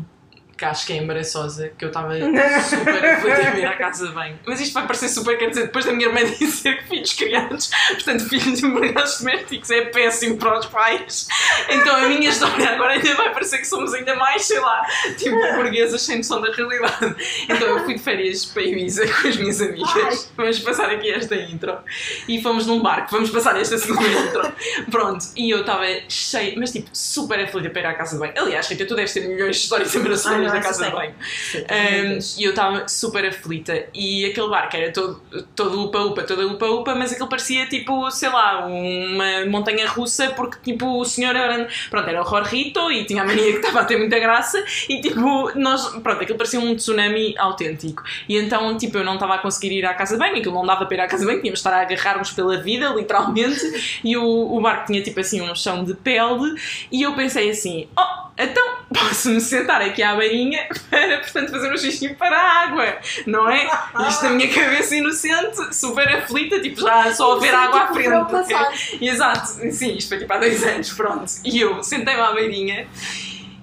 que acho que é embaraçosa, que eu estava [LAUGHS] super aflita a vir à casa de banho. Mas isto vai parecer super, quer dizer, depois da minha irmã [LAUGHS] dizer que filhos criados, portanto, filhos de empregados domésticos é péssimo para os pais. Então a minha história agora ainda vai parecer que somos ainda mais, sei lá, tipo burguesas sem noção da realidade. Então eu fui de férias para Ibiza com as minhas amigas. Vamos passar aqui esta intro. E fomos num barco, vamos passar esta segunda intro. Pronto, e eu estava cheia, mas tipo, super aflita para ir à casa de banho. Aliás, Rita, tu deves ter milhões de histórias embaraçosas da essa casa de banho. Um, e eu estava super aflita. E aquele bar que era todo, todo upa-upa, toda upa-upa, mas aquilo parecia tipo, sei lá, uma montanha russa porque tipo o senhor era, pronto, era o Jorrito e tinha a mania que estava a ter muita graça e tipo, nós, pronto, aquilo parecia um tsunami autêntico. E então tipo eu não estava a conseguir ir à casa de banho, aquilo não dava para ir à casa de banho, tínhamos de estar a agarrar-nos pela vida, literalmente, e o, o barco tinha tipo assim um chão de pele. E eu pensei assim, oh, então posso-me sentar aqui à beirinha para, portanto, fazer um xixi para a água, não é? Isto na minha cabeça inocente, super aflita, tipo, já só a ver água à tipo, frente. Exato, sim, isto foi tipo há dois anos, pronto. E eu sentei-me à beirinha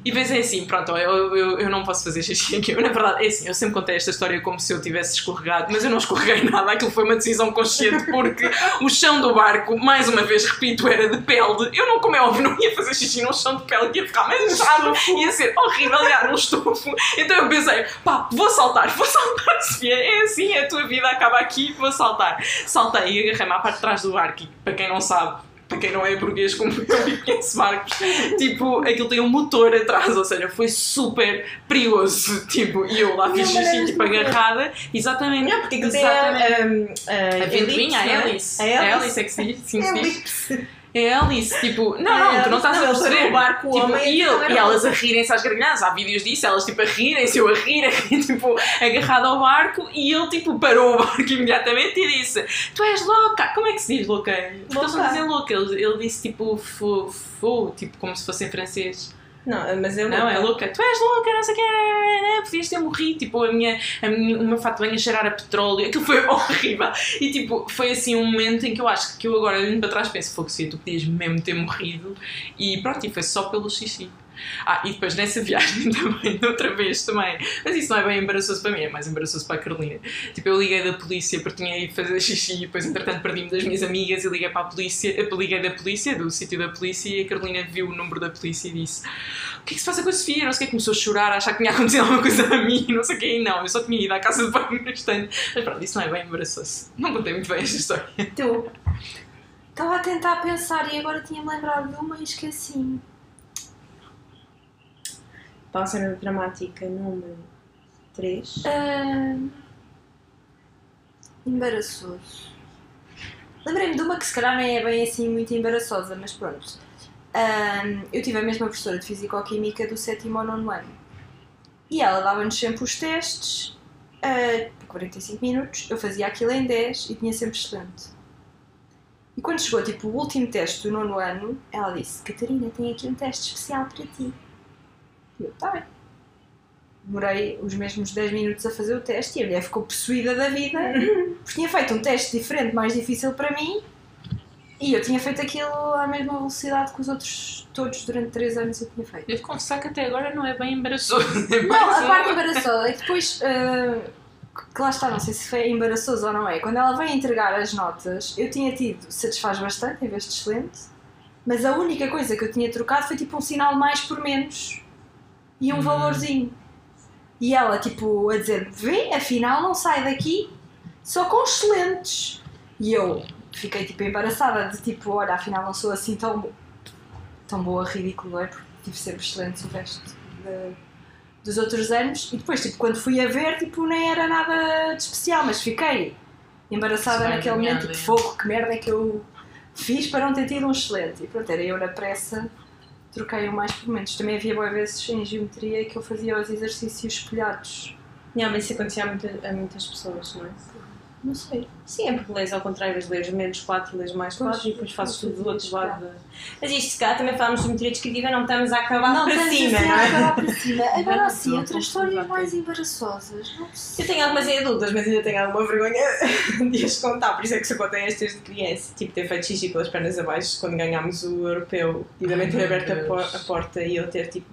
e pensei assim, pronto, eu, eu, eu não posso fazer xixi aqui. Eu, na verdade, é assim, eu sempre contei esta história como se eu tivesse escorregado, mas eu não escorreguei [LAUGHS] nada, aquilo foi uma decisão consciente porque o chão do barco, mais uma vez repito, era de pele. Eu não, como é óbvio, não ia fazer xixi num chão de pele, que ia ficar manchado, ia ser horrível, ia num estufo. Então eu pensei, pá, vou saltar, vou saltar, Sofia, é assim, a tua vida acaba aqui, vou saltar. Saltei e agarrei-me à parte de trás do barco, e para quem não sabe, para quem não é burguês como eu e conhece barcos, tipo, aquilo tem um motor atrás, ou seja, foi super perigoso, [LAUGHS] tipo, e eu lá fiz xixi, tipo, agarrada, exatamente, Não, porque aquilo tem exatamente. a, um, a, A a não é? A A hélice. hélice é que se diz, É Alice, tipo, não, É não, tu não estás a perceber. barco, tipo, homem e, então ele- era e elas a rirem-se às gargalhadas, há vídeos disso, elas tipo a rirem-se, eu a rir, [LAUGHS] a rir, tipo, agarrado ao barco, e ele tipo parou o barco imediatamente e disse: Tu és louca! Como é que se diz louca? Porque eles não dizem louca, ele, ele disse tipo fou, fou, tipo como se fosse em francês. Não, mas eu Não, é louca. Tu és louca, não sei o que, podias ter morrido. Tipo, a minha, a minha, o meu fato de banho a cheirar a petróleo. Aquilo foi [LAUGHS] horrível. E tipo, foi assim um momento em que eu acho que eu agora olhando para trás penso, fogo, sim, tu podias mesmo ter morrido. E pronto, e foi só pelo xixi. Ah, e depois nessa [LAUGHS] viagem também, outra vez também, mas isso não é bem embaraçoso para mim, é mais embaraçoso para a Carolina. Tipo, eu liguei da polícia porque tinha ido fazer xixi e depois, entretanto, perdi-me das minhas amigas e liguei para a polícia, eu liguei da polícia, do sítio da polícia, e a Carolina viu o número da polícia e disse: O que é que se passa com a Sofia? Não sei o que, começou a chorar, a achar que tinha acontecido alguma coisa a mim, não sei o que, não, eu só tinha ido à casa de banho [LAUGHS] no instante. Mas pronto, isso não é bem embaraçoso. Não contei muito bem esta história. Tu. Estava a tentar pensar e agora tinha-me lembrado de uma e esqueci-me. Para a cena dramática número 3. Ah, embaraçoso. Lembrei-me de uma que se calhar nem é bem assim muito embaraçosa, mas pronto. Ah, eu tive a mesma professora de Físico-Química do sétimo ao nono ano. E ela dava-nos sempre os testes ah, por 45 minutos. Eu fazia aquilo em 10 e tinha sempre excelente. E quando chegou tipo o último teste do nono ano, ela disse: Catarina, tem aqui um teste especial para ti. E eu, tá bem. Demorei os mesmos 10 minutos a fazer o teste e a mulher ficou possuída da vida [LAUGHS] porque tinha feito um teste diferente, mais difícil para mim e eu tinha feito aquilo à mesma velocidade que os outros todos durante 3 anos eu tinha feito. Devo confessar que até agora não é bem embaraçoso. [LAUGHS] É Não, a parte embaraçosa é que depois, ah, que lá está, não sei se foi embaraçoso ou não é, quando ela veio entregar as notas, eu tinha tido satisfaz bastante em vez de excelente, mas a única coisa que eu tinha trocado foi tipo um sinal mais por menos e um Hum. valorzinho. E ela, tipo, a dizer: vê, afinal não sai daqui só com excelentes. E eu fiquei tipo embaraçada de tipo: olha, afinal não sou assim tão, tão boa, ridículo, é? Porque tive sempre excelentes o resto de- dos outros anos. E depois, tipo, quando fui a ver, tipo, nem era nada de especial, mas fiquei embaraçada naquele momento, tipo, fogo, que merda é que eu fiz para não ter tido um excelente. E pronto, era eu na pressa, troquei o mais por menos. Também havia boas vezes em geometria que eu fazia os exercícios espelhados. Não, mas isso acontecia a, muita- a muitas pessoas, não é? Não sei. Sim, é porque lês ao contrário, as lês menos 4, lês mais 4 Pois, e depois fazes tudo do outro lado. da- Mas isto, se calhar, também falamos de geometria descritiva, não estamos a acabar não, para cima, assim não a é? acabar para cima. [LAUGHS] Agora assim, não, outras histórias mais embaraçosas. Não sei. Eu tenho algumas em adultas, mas ainda tenho alguma vergonha [LAUGHS] de as contar, por isso é que só contei estas de criança. Tipo, ter feito xixi pelas pernas abaixo quando ganhámos o europeu e também ter aberto a, por- a porta e eu ter, tipo,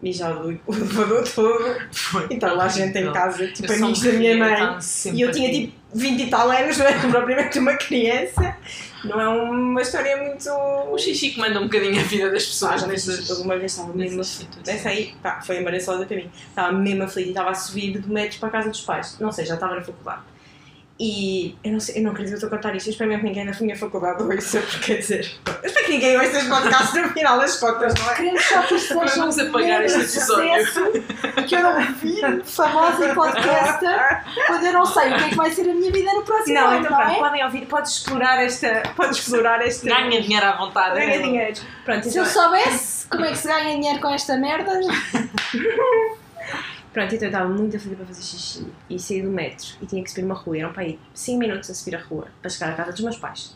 mijado o [LAUGHS] elevador todo. Foi Então lá a gente em casa, tipo, Eu amigos da minha mãe. sempre E eu tinha rir. tipo 20 e tal anos, não é [LAUGHS] propriamente uma criança. Não é uma história muito. O xixi que manda um bocadinho a vida das Ah, pessoas já nessas. fiz alguma vez estava mesmo situações. Essa aí, pá, foi embaraçosa para mim. Estava mesmo aflita e estava a subir do metro para a casa dos pais. Não sei, já estava na faculdade. E eu não, sei, eu não acredito que eu estou a contar isto. Eu espero mesmo que ninguém na minha faculdade ouça, porque quer dizer. Eu espero que ninguém ouça este podcast no final das contas, não é? Queremos só que isto seja Vamos um apagar este episódio. sucesso, que eu não vi famosa e podcaster quando eu não sei o que é que vai ser a minha vida no próximo Não, ano, então não é? podem ouvir, podes explorar esta. Podes explorar esta. Ganha dinheiro à vontade. Ganha dinheiro. Pronto, Se então, eu soubesse como é que se ganha dinheiro com esta merda, [LAUGHS] pronto, então eu estava muito a fazer para fazer xixi e saí do metro e tinha que subir uma rua. Eram para aí 5 minutos a subir a rua para chegar à casa dos meus pais.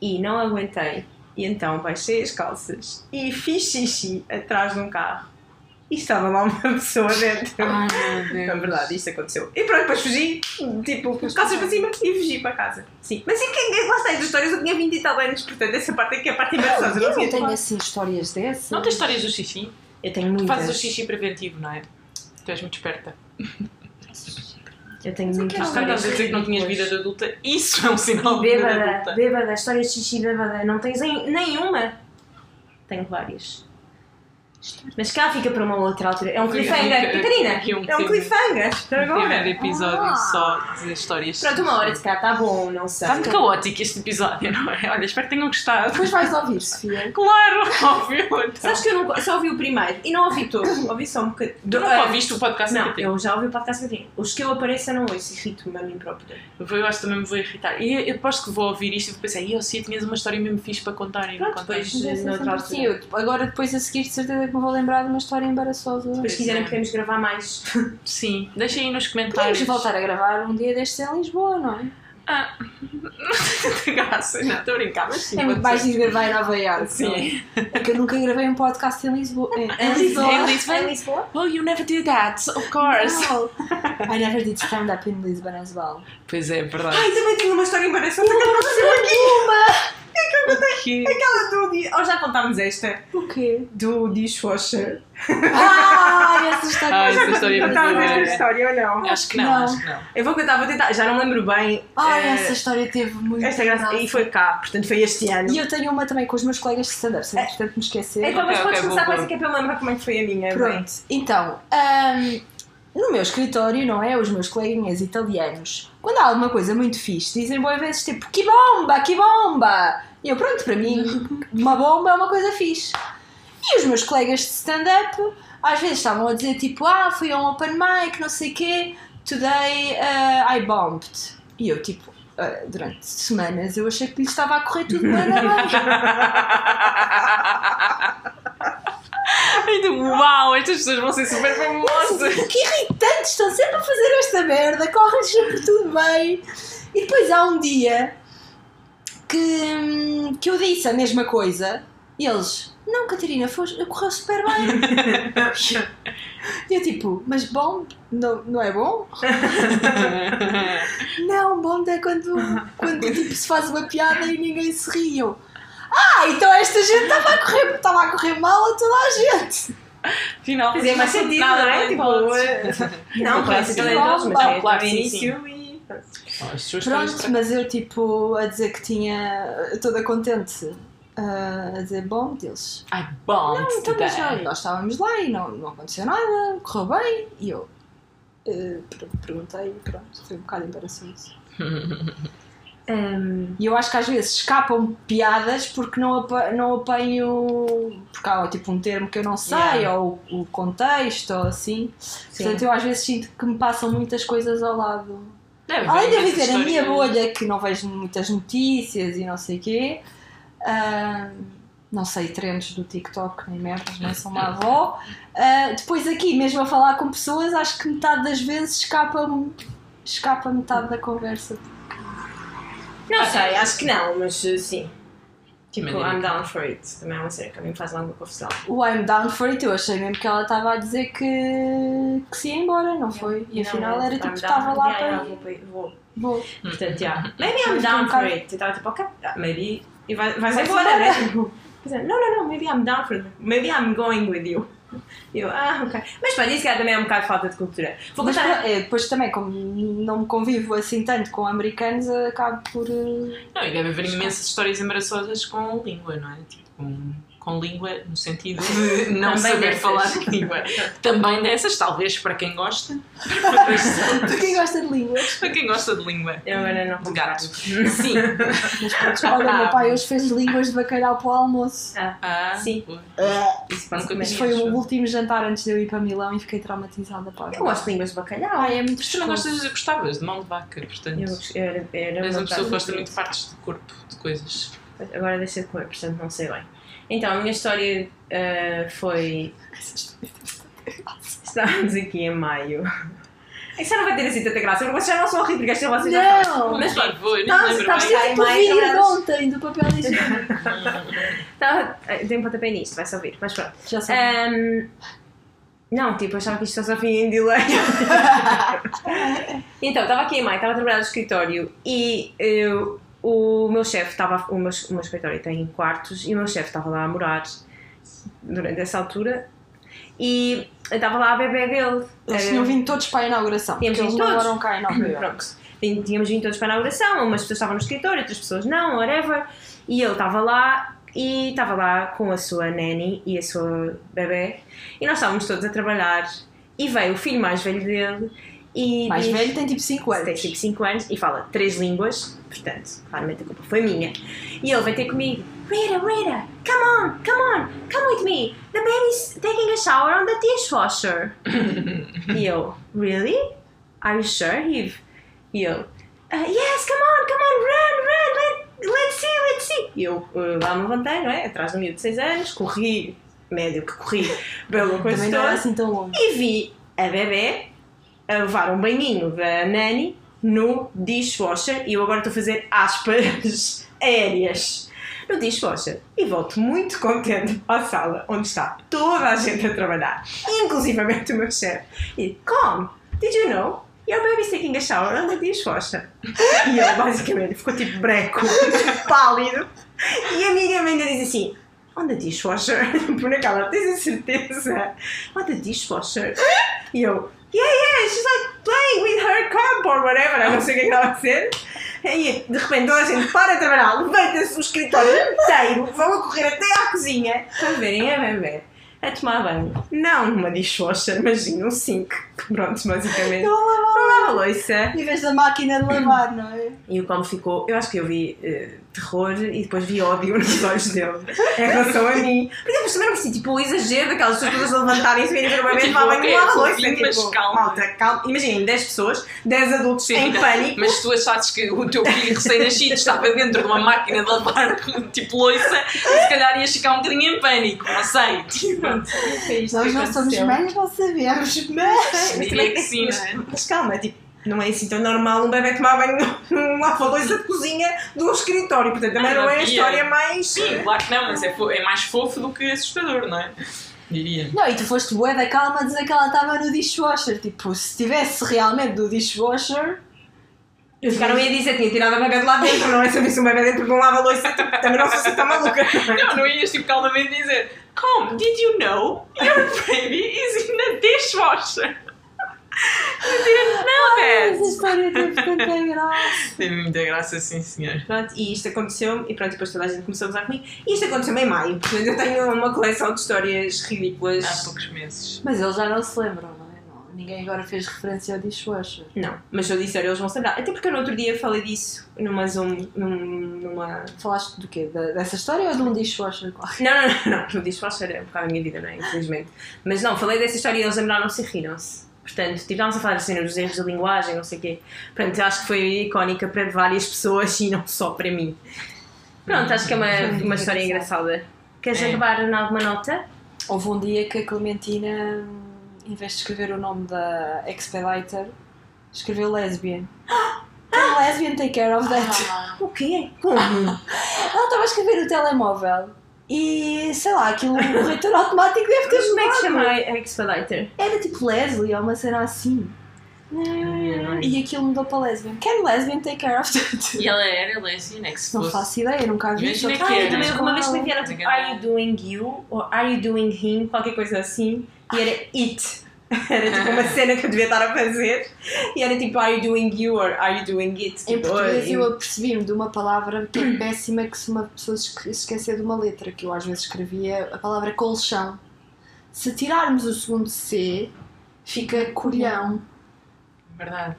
E não aguentei. E então baixei as calças e fiz xixi atrás de um carro. E estava lá uma [LAUGHS] pessoa dentro. Ai meu Deus. É verdade, isto aconteceu. E pronto, depois fugi, tipo, calças para cima e fugi para casa. Sim. Mas e quem lá está as histórias? Eu tinha 20 e tal anos, portanto, essa parte aqui é a parte embaraçosa. eu não tenho assim histórias dessas. Não tens histórias do xixi? Eu tenho Tu muitas. fazes o xixi preventivo, não é? Tu és muito esperta. Eu tenho bocado histórias. estás a dizer que não tinhas vida de adulta. Isso é um sinal de vida Bêbada, adulta. bêbada, histórias de xixi bêbada. Não tens em- nenhuma? Tenho várias. Mas cá fica para uma outra altura. É um cliffhanger. Catarina, aqui um é um cliffhanger. Primeiro Agora. episódio Ah. só de histórias. Pronto, uma hora de cá, está bom, não sei. Está muito caótico este episódio, não é? Olha, espero que tenham gostado. Depois vais ouvir, Sofia. Claro, óbvio. Então. Sabes que eu não, só ouvi o primeiro e não ouvi todo. Ouvi só um bocadinho. Tu nunca ouviste o podcast Não, eu já ouvi o podcast que tenho. Os que eu apareço eu não ouço, irrito-me a mim própria. Eu acho que também me vou irritar. E eu, eu aposto que vou ouvir isto e vou pensar, e eu sim, tinhas uma história mesmo fixe para contar e não Pronto, depois- é noutra sempre altura. Eu, tipo, agora, depois a seguir, de certeza que me vou lembrar de uma história embaraçosa. Depois, se quiserem, podemos gravar mais. [LAUGHS] Sim, deixem aí nos Podemos comentários. voltar a gravar um dia destes em Lisboa, não é? Ah, [LAUGHS] não graça, não, estou a brincar, mas sim. É muito mais de gravar em Nova Iorque. não é? Sim. É que eu nunca gravei um podcast em Lisboa. Em, Em Lisboa? Em Lisboa? Em Lisboa? Oh, you never did that, of course. No. [LAUGHS] I never did stand up in Lisbon as well. Pois é, verdade. Ai, também tenho uma história embaraçosa que aconteceu aqui. Que... Aquela do. di- Oh, já contámos esta. O quê? Do dishwasher. Ah, essa história. Ah, essa história é Contámos esta história ou não? Acho que não, Não. acho que não. Eu vou contar, vou tentar. Já não lembro bem. Ah, eh, essa história teve muito. Esta graça. E foi cá, portanto foi este ano. E eu tenho uma também com os meus colegas de stand-up, se entretanto me esquecer. Então, mas Ok, podes ok, começar com essa que é para eu lembrar como é que foi a minha. bem? Pronto, então, ahm, no meu escritório, não é? Os meus coleguinhas italianos, quando há alguma coisa muito fixe, dizem boas vezes tipo que bomba, que bomba! E eu, pronto, para mim, uma bomba é uma coisa fixe. E os meus colegas de stand-up, às vezes estavam a dizer tipo, ah, fui a um open mic, não sei o quê, today uh, I bombed. E eu, tipo, ah, durante semanas eu achei que lhe estava a correr tudo bem na [LAUGHS] bem. Ai, tu, Uau, estas pessoas vão ser super famosas. Que irritantes, estão sempre a fazer esta merda, correm sempre tudo bem. E depois há um dia que, que eu disse a mesma coisa e eles, não, Catarina, foi, correu super bem. [LAUGHS] E eu tipo, mas bom, não, não é bom? [LAUGHS] Não, bom é quando, quando tipo, se faz uma piada e ninguém se ri. Eu, ah, então esta gente estava a correr, estava a correr mal a toda a gente. Afinal, Fazia mais não sentido, nada não é? bem Tipo, todos. [LAUGHS] Não, Claro pode que ser sim. talentosos, mas Não, é claro no que sim, início e. pronto. As suas Pronto, mas eu tipo a dizer que tinha toda contente ah, a dizer bom deles. I bombed Não, então mas nós estávamos lá e não, não aconteceu nada, correu bem e eu per- perguntei e pronto, foi um bocado embaraçoso. [LAUGHS] E eu acho que às vezes escapam piadas porque não, apa- não apanho porque há tipo um termo que eu não sei Yeah. ou o contexto ou assim. Portanto, eu às vezes sinto que me passam muitas coisas ao lado. Deve Além de viver a minha bolha, que não vejo muitas notícias e não sei o quê, ah, não sei trends do TikTok nem merdas, nem sou uma avó. Ah, depois aqui, mesmo a falar com pessoas, acho que metade das vezes escapa, escapa metade da conversa. Não sei, acho que não, mas uh, sim. Tipo, I'm down for it. Também é uma cena que a mim me faz alguma confusão. O I'm down for it, eu achei mesmo que ela estava a dizer que, que se ia embora, não foi? E afinal Não, era tipo, estava lá yeah, yeah, para. vou para- Vou. Vou. Portanto, yeah. [LAUGHS] Maybe I'm um down for it. Eu estava tipo, ok, ah, maybe. E vai- vais embora, embora. né? Não, não, não, maybe I'm down for it. Maybe I'm going with you. Eu, ah, ok. Mas pronto, isso também é um bocado de falta de cultura. Vou Mas contar. é, depois também, como não me convivo assim tanto com americanos, acabo por. eh, Não, e deve haver imensas histórias embaraçosas com língua, não é? Tipo, com, com língua, no sentido [LAUGHS] de não Também saber dessas. falar [LAUGHS] língua. Também dessas, talvez para quem gosta. Para quem gosta de línguas. para quem gosta de língua. Eu agora não De gato. Sim. [LAUGHS] Mas pronto, olha, o meu pai hoje fez línguas de bacalhau para o almoço. Ah, Ah, Sim. ui. isso Nunca foi o último jantar antes de eu ir para Milão e fiquei traumatizada. Pá. Eu gosto de línguas de bacalhau. Ai, é muito Mas tu não gostas, gostavas de mão de vaca, portanto. Eu, eu, era- era És uma pessoa que gosta muito de partes do corpo, de coisas. Agora deixei de comer, portanto não sei bem. Então, a minha história ah, foi. Estávamos aqui em maio. É que já não vai ter assim tanta graça, porque vocês já não são a rir, porque esta vocês já estão. Não! Mas eu Tá, não lembro mãe, vídeo de trabalhas- ontem do papel higiênico. Estava. Tem um pontapé nisto, vai-se ouvir, mas pronto. Já sei. Ahm, não, tipo, eu achava que isto só vinha em delay. [LAUGHS] então, estava aqui em maio, estava a trabalhar no escritório e eu, o meu chefe estava. O meu, o meu escritório tem quartos e o meu chefe estava lá a morar durante essa altura e estava lá a bebê dele. Eles Eh, tinham vindo todos para a inauguração. Tínhamos Porque eles não moram cá em Nova. [COUGHS] Pronto. Tínhamos vindo todos para a inauguração, umas pessoas estavam no escritório, outras pessoas não, whatever. E ele estava lá e estava lá com a sua nanny e a sua bebê. E nós estávamos todos a trabalhar e veio o filho mais velho dele e Mais diz- velho tem tipo 5 tem anos. tipo 5 anos e fala três línguas, portanto, claramente a culpa foi minha. E ele vem ter comigo, Rita, Rita, come on, come on, come with me. The baby's taking a shower on the dishwasher. [LAUGHS] e eu, really? Are you sure, Eve? E eu, "Uh, yes, come on, come on, run, run, let, let's see, let's see. E eu uh, lá me levantei, não é? Atrás do miúdo de 6 anos, corri, médio que corri, pela coisa Também não era toda assim tão longe. e vi a bebê a levar um banhinho da Nani no dishwasher e eu agora estou a fazer aspas [LAUGHS] aéreas no dishwasher e volto muito contente à sala onde está toda a gente a trabalhar, inclusivamente o meu chefe. E come, did you know? Your baby's taking a shower on the dishwasher. E ele basicamente ficou tipo breco, [LAUGHS] pálido. E a amiga minha diz assim: On the dishwasher. [LAUGHS] Por naquela, tens a certeza? On the dishwasher. E eu, yeah, yeah, she's like playing with her cardboard, whatever. Eu não sei o que é que estava a ser. E de repente toda a gente para de trabalhar, levanta-se o escritório inteiro, vão a correr até à cozinha para verem a bebê a tomar banho. Não numa dishwasher, imagina, um sink. Pronto, basicamente. Não lava Não lava louça. Em vez da máquina de lavar, não é? E o como ficou, eu acho que eu vi eh, terror e depois vi ódio [LAUGHS] nos olhos dele em relação a mim. Porque depois também não percebi, tipo, o exagero daquelas pessoas todas a levantarem-se e virem ver o Tipo, tomar banho ok, não lava sou louça. mas Tipo, calma. malta, calma. Imaginem, 10 pessoas, 10 adultos Sim, em pânico. Mas tu achasses que o teu filho recém-nascido estava dentro de uma máquina de lavar [LAUGHS] tipo louça e se calhar ias ficar um bocadinho em pânico, não sei. Tipo, Nós não somos mães, não sabemos, mas. não é? Mas calma, tipo, não é assim tão normal um bebê tomar banho [LAUGHS] num lava-louça de cozinha de um escritório. Portanto, também Não, não é a história mais. Sim, claro que não, mas é, é mais fofo do que assustador, não é? Diria. Não, e tu foste bué da calma a dizer que ela estava no dishwasher. Tipo, se estivesse realmente no dishwasher. Eu não ia dizer, tinha tirado a bebê de lá dentro, não é saber se um bebê dentro de um lava-louça, também não se está maluca. não é? Não, não ias tipo calmamente dizer Come, did you know your baby is in the dishwasher? You didn't know Essa that! história teve tanta [LAUGHS] graça. Teve muita graça, sim senhor. Pronto, e isto aconteceu, e pronto, depois toda a gente começou a usar comigo. E isto aconteceu em maio, portanto eu tenho uma coleção de histórias ridículas. Há poucos meses. Mas eles já não se lembram, ninguém agora fez referência ao dishwasher. Não, mas se eu disser, eles vão se lembrar. Até porque eu no outro dia falei disso numa Zoom, num- numa. Falaste do quê? Da- dessa história ou de um dishwasher? Não, não, não, não, disse posso ser um bocado a minha vida, não é? Infelizmente. Mas não, falei dessa história e eles lembraram-se e riram-se. Portanto, tipo, estávamos a falar assim, dos erros de linguagem, não sei o quê. Portanto, acho que foi icónica para várias pessoas e não só para mim. Pronto, acho que é uma, uma história engraçada. Queres É. acabar em alguma nota? Houve um dia que a Clementina, em vez de escrever o nome da Expediter, escreveu lesbian. [GASPS] Can lesbian take care of that? [LAUGHS] O quê? Como? Ela estava a escrever no telemóvel e sei lá, aquilo, o leitor automático deve ter como é que se chama a Expediter? Era tipo Leslie ou uma cena assim. E aquilo mudou para lesbian. Can lesbian take care of that? E ela era lesbiana, que se Não fosse. faço ideia, nunca vi. Imagina que Ah, era. também uma vez me ela. enviaram tipo Are you doing you? Ou Are you doing him? Qualquer coisa assim. E era it. [LAUGHS] Era tipo uma cena que eu devia estar a fazer. E era tipo, are you doing you or are you doing it? Em Tipo, português e- eu apercebi-me de uma palavra que é péssima que se uma pessoa esquecer de uma letra, que eu às vezes escrevia a palavra colchão. Se tirarmos o segundo C, fica colhão. Verdade.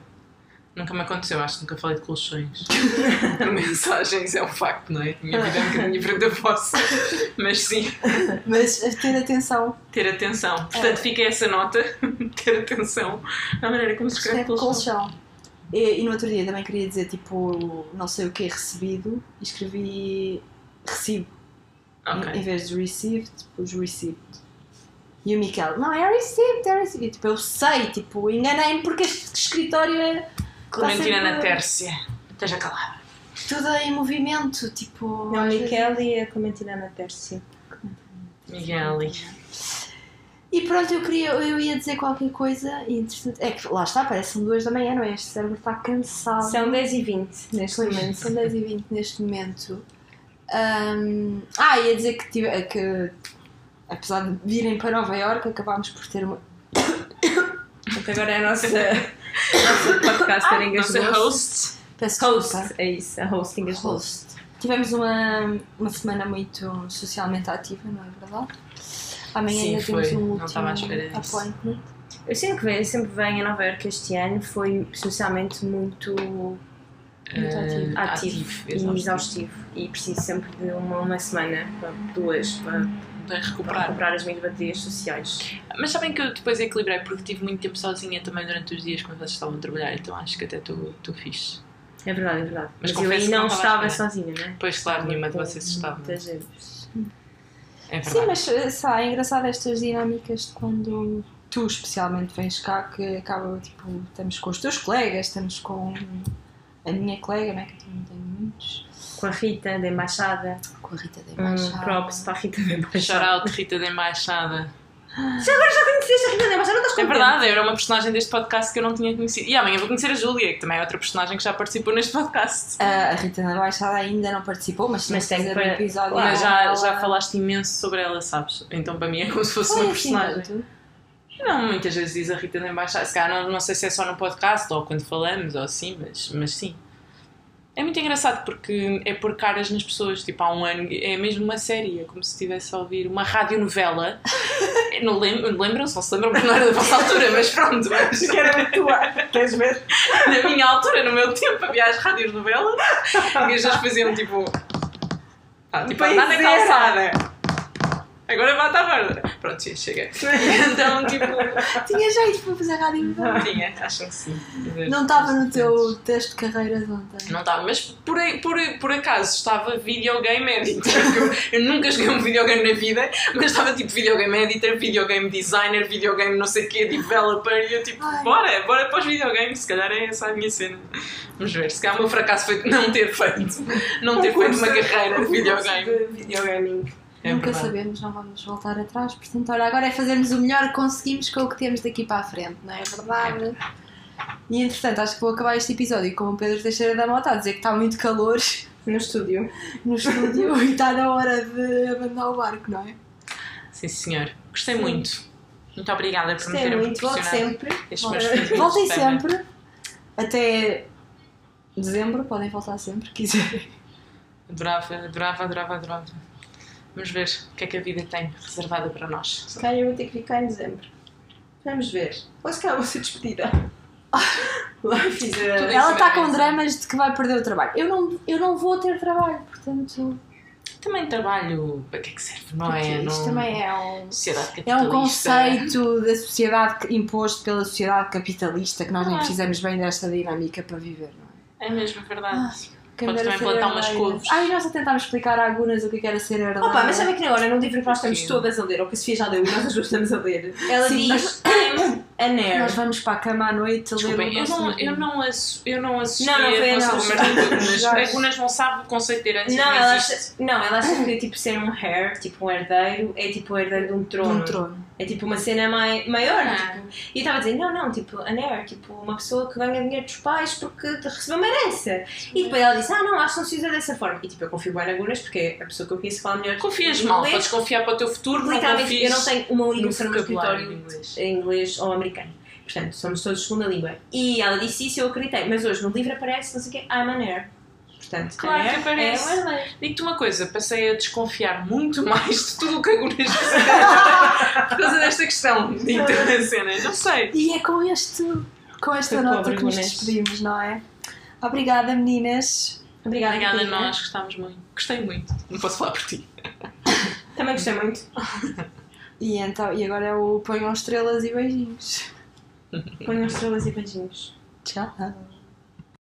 Nunca me aconteceu, acho que nunca falei de colchões. [LAUGHS] Mensagens é um facto, não é? A minha vida é um bocadinho diferente da vossa. Mas sim, Mas a ter atenção, ter atenção. Portanto, fica essa nota, [LAUGHS] ter atenção na maneira como se escreve escreve colchão. colchão. E, e no outro dia também queria dizer tipo, não sei o que é recebido, e escrevi recibo. Em, em Ok. vez de received, pus received. E o Miquel, não, é received, é received. E, tipo, eu sei, tipo, enganei-me porque este escritório é Clementina sempre- na Tércia. Esteja calada. tudo em movimento, tipo. Não, vezes- Miquel e a Clementina na Tércia. Miguel. E pronto, eu, queria, eu ia dizer qualquer coisa e interessante. É que lá está, parece que são duas da manhã, não é? Este cérebro está cansado. São 10 e 20 neste Pois, momento. São 10 e 20 neste momento. Ahm, ah, ia dizer que, tive, que apesar de virem para Nova Iorque, acabámos por ter uma. [COUGHS] Portanto, agora é a nossa, a nossa podcaster em Nossa Gasboso. host. Peço Host, desculpa. é isso, a hosting Gasboso. Host. Tivemos uma, uma semana muito socialmente ativa, não é verdade? Amanhã Sim, ainda temos foi. um Não último appointment. Eu sempre que venho, sempre venho a Nova Iorque este ano, foi socialmente muito Muito ativo. eh, ativo, e exaustivo. E preciso sempre de uma, uma semana, para duas, para, Para recuperar. recuperar as minhas baterias sociais. Mas sabem que eu depois equilibrei porque tive muito tempo sozinha também durante os dias quando vocês estavam a trabalhar, então acho que até estou fixe. É verdade, é verdade. Mas Mas, eu aí não não estava espera. sozinha, né? Pois, claro, nenhuma de vocês estava. muita gente. É Sim, mas eh, sabe, é engraçado estas dinâmicas de quando tu especialmente vens cá que acaba tipo, estamos com os teus colegas, estamos com a minha colega, não é? Que eu também tenho muitos, Com a Rita da Embaixada. com a Rita da Um Embaixada. props para a Rita da Shout Embaixada. out Rita da Embaixada. Já agora já conheceste a Rita da Embaixada? Não estás É contente? verdade, era uma personagem deste podcast que eu não tinha conhecido. E amanhã vou conhecer a Júlia, que também é outra personagem que já participou neste podcast. A, a Rita da Embaixada ainda não participou, mas, Mas tem que um episódio. Mas já, já falaste imenso sobre ela, sabes? Então para mim é como se fosse Foi uma assim personagem. tanto. Não, muitas vezes diz a Rita da Embaixada. Se calhar não, não sei se é só no podcast ou quando falamos ou assim, mas, mas sim. É muito engraçado porque é pôr caras nas pessoas. Tipo, há um ano é mesmo uma série, é como se estivesse a ouvir uma radionovela. [LAUGHS] não lem- lembram-se, não se lembram porque não era da vossa altura, mas pronto. Mas Que era muito. Queres ver? na minha altura, no meu tempo, havia as rádios novelas e as pessoas faziam tipo. Ah, tipo, andar na calçada. Agora bate à borda. Pronto, sim, chega. [LAUGHS] Então, tipo. Tinha jeito para fazer rádio. Tinha, acham que sim. Não estava no teu teste de carreira de ontem. Não estava, mas por, por, por acaso estava videogame editor. Eu, eu nunca joguei um videogame na vida, mas estava tipo videogame editor, videogame designer, videogame não sei o quê, developer. E eu tipo, Ai. bora, bora para os videogames. Se calhar é essa a minha cena. Vamos ver, se calhar o meu fracasso foi não ter feito, não ter feito uma carreira de videogame. De videogaming. É Nunca verdade. sabemos, não vamos voltar atrás. Portanto, olha, agora é fazermos o melhor que conseguimos com o que temos daqui para a frente, não é verdade? E entretanto, acho que vou acabar este episódio com o Pedro Teixeira da Mota a dizer que está muito calor No estúdio. no estúdio [LAUGHS] [LAUGHS] e está na hora de abandonar o barco, não é? Sim, senhor. Gostei muito. Muito obrigada por me Gostei terem muito, volte sempre. Voltem 15 minutos Voltem de fama. sempre. Até dezembro, podem voltar sempre, se quiserem. Adorava, adorava, adorava, adorava. Vamos ver o que é que a vida tem reservada para nós. Se calhar eu vou ter que ficar em dezembro. Vamos ver. Ou se calhar vou ser despedida. [LAUGHS] Ela está com dramas de que vai perder o trabalho. Eu não, eu não vou ter trabalho, portanto. Também trabalho. Para que é que serve? Não é? Isto Não... também é um. É um conceito da sociedade imposto pela sociedade capitalista que nós nem Ah. precisamos bem desta dinâmica para viver, não é? É mesmo verdade. Quem Podes também plantar umas couves. Ai, nós a tentámos explicar a Agunas o que era ser herdeira. Opa, mas sabem que agora, num livro que nós estamos todas a ler, ou que a Sofia já leu e nós as duas estamos a ler, ela Sim, diz An Air. Nós vamos para a cama à noite a ler Desculpem, o eu não, eu não, ass- eu não assisti Não, não foi a não. vossa conversa com a Gunas. [LAUGHS] Já- A Gunas não sabe o conceito de herança. Não, ela acha, não, ela acha que tipo, ser um heir, tipo um herdeiro, é tipo o herdeiro de um De trono. um trono. É tipo uma cena mai, maior. Ah. Tipo, e eu estava a dizer, não, não, tipo, an heir, tipo uma pessoa que ganha dinheiro dos pais porque recebeu uma herança. E depois ela disse, ah não, acho que não se usa dessa forma. E tipo, eu confio bem na Gunas porque é a pessoa que eu conheço fala melhor Confias mal, podes confiar para o teu futuro, não confias eu não tenho uma no pessoa no meu escritório inglês. em inglês ou americano. Portanto, somos todos segunda língua. E ela disse isso e eu acreditei. Mas hoje no livro aparece, não sei o quê, I'm an heir. Portanto, Claro an que heir aparece. É. Digo-te uma coisa, passei a desconfiar muito mais de tudo o que a Gunas fez [LAUGHS] por causa desta questão na cena. Não sei. E é com, este, com esta Foi nota que nos despedimos, não é? Obrigada, meninas. Obrigada, Obrigada a nós, gostámos muito. Gostei muito. Não posso falar por ti. [LAUGHS] Também gostei muito. [LAUGHS] E, então, e agora é o ponham estrelas e beijinhos. Ponham estrelas e beijinhos. Tchau.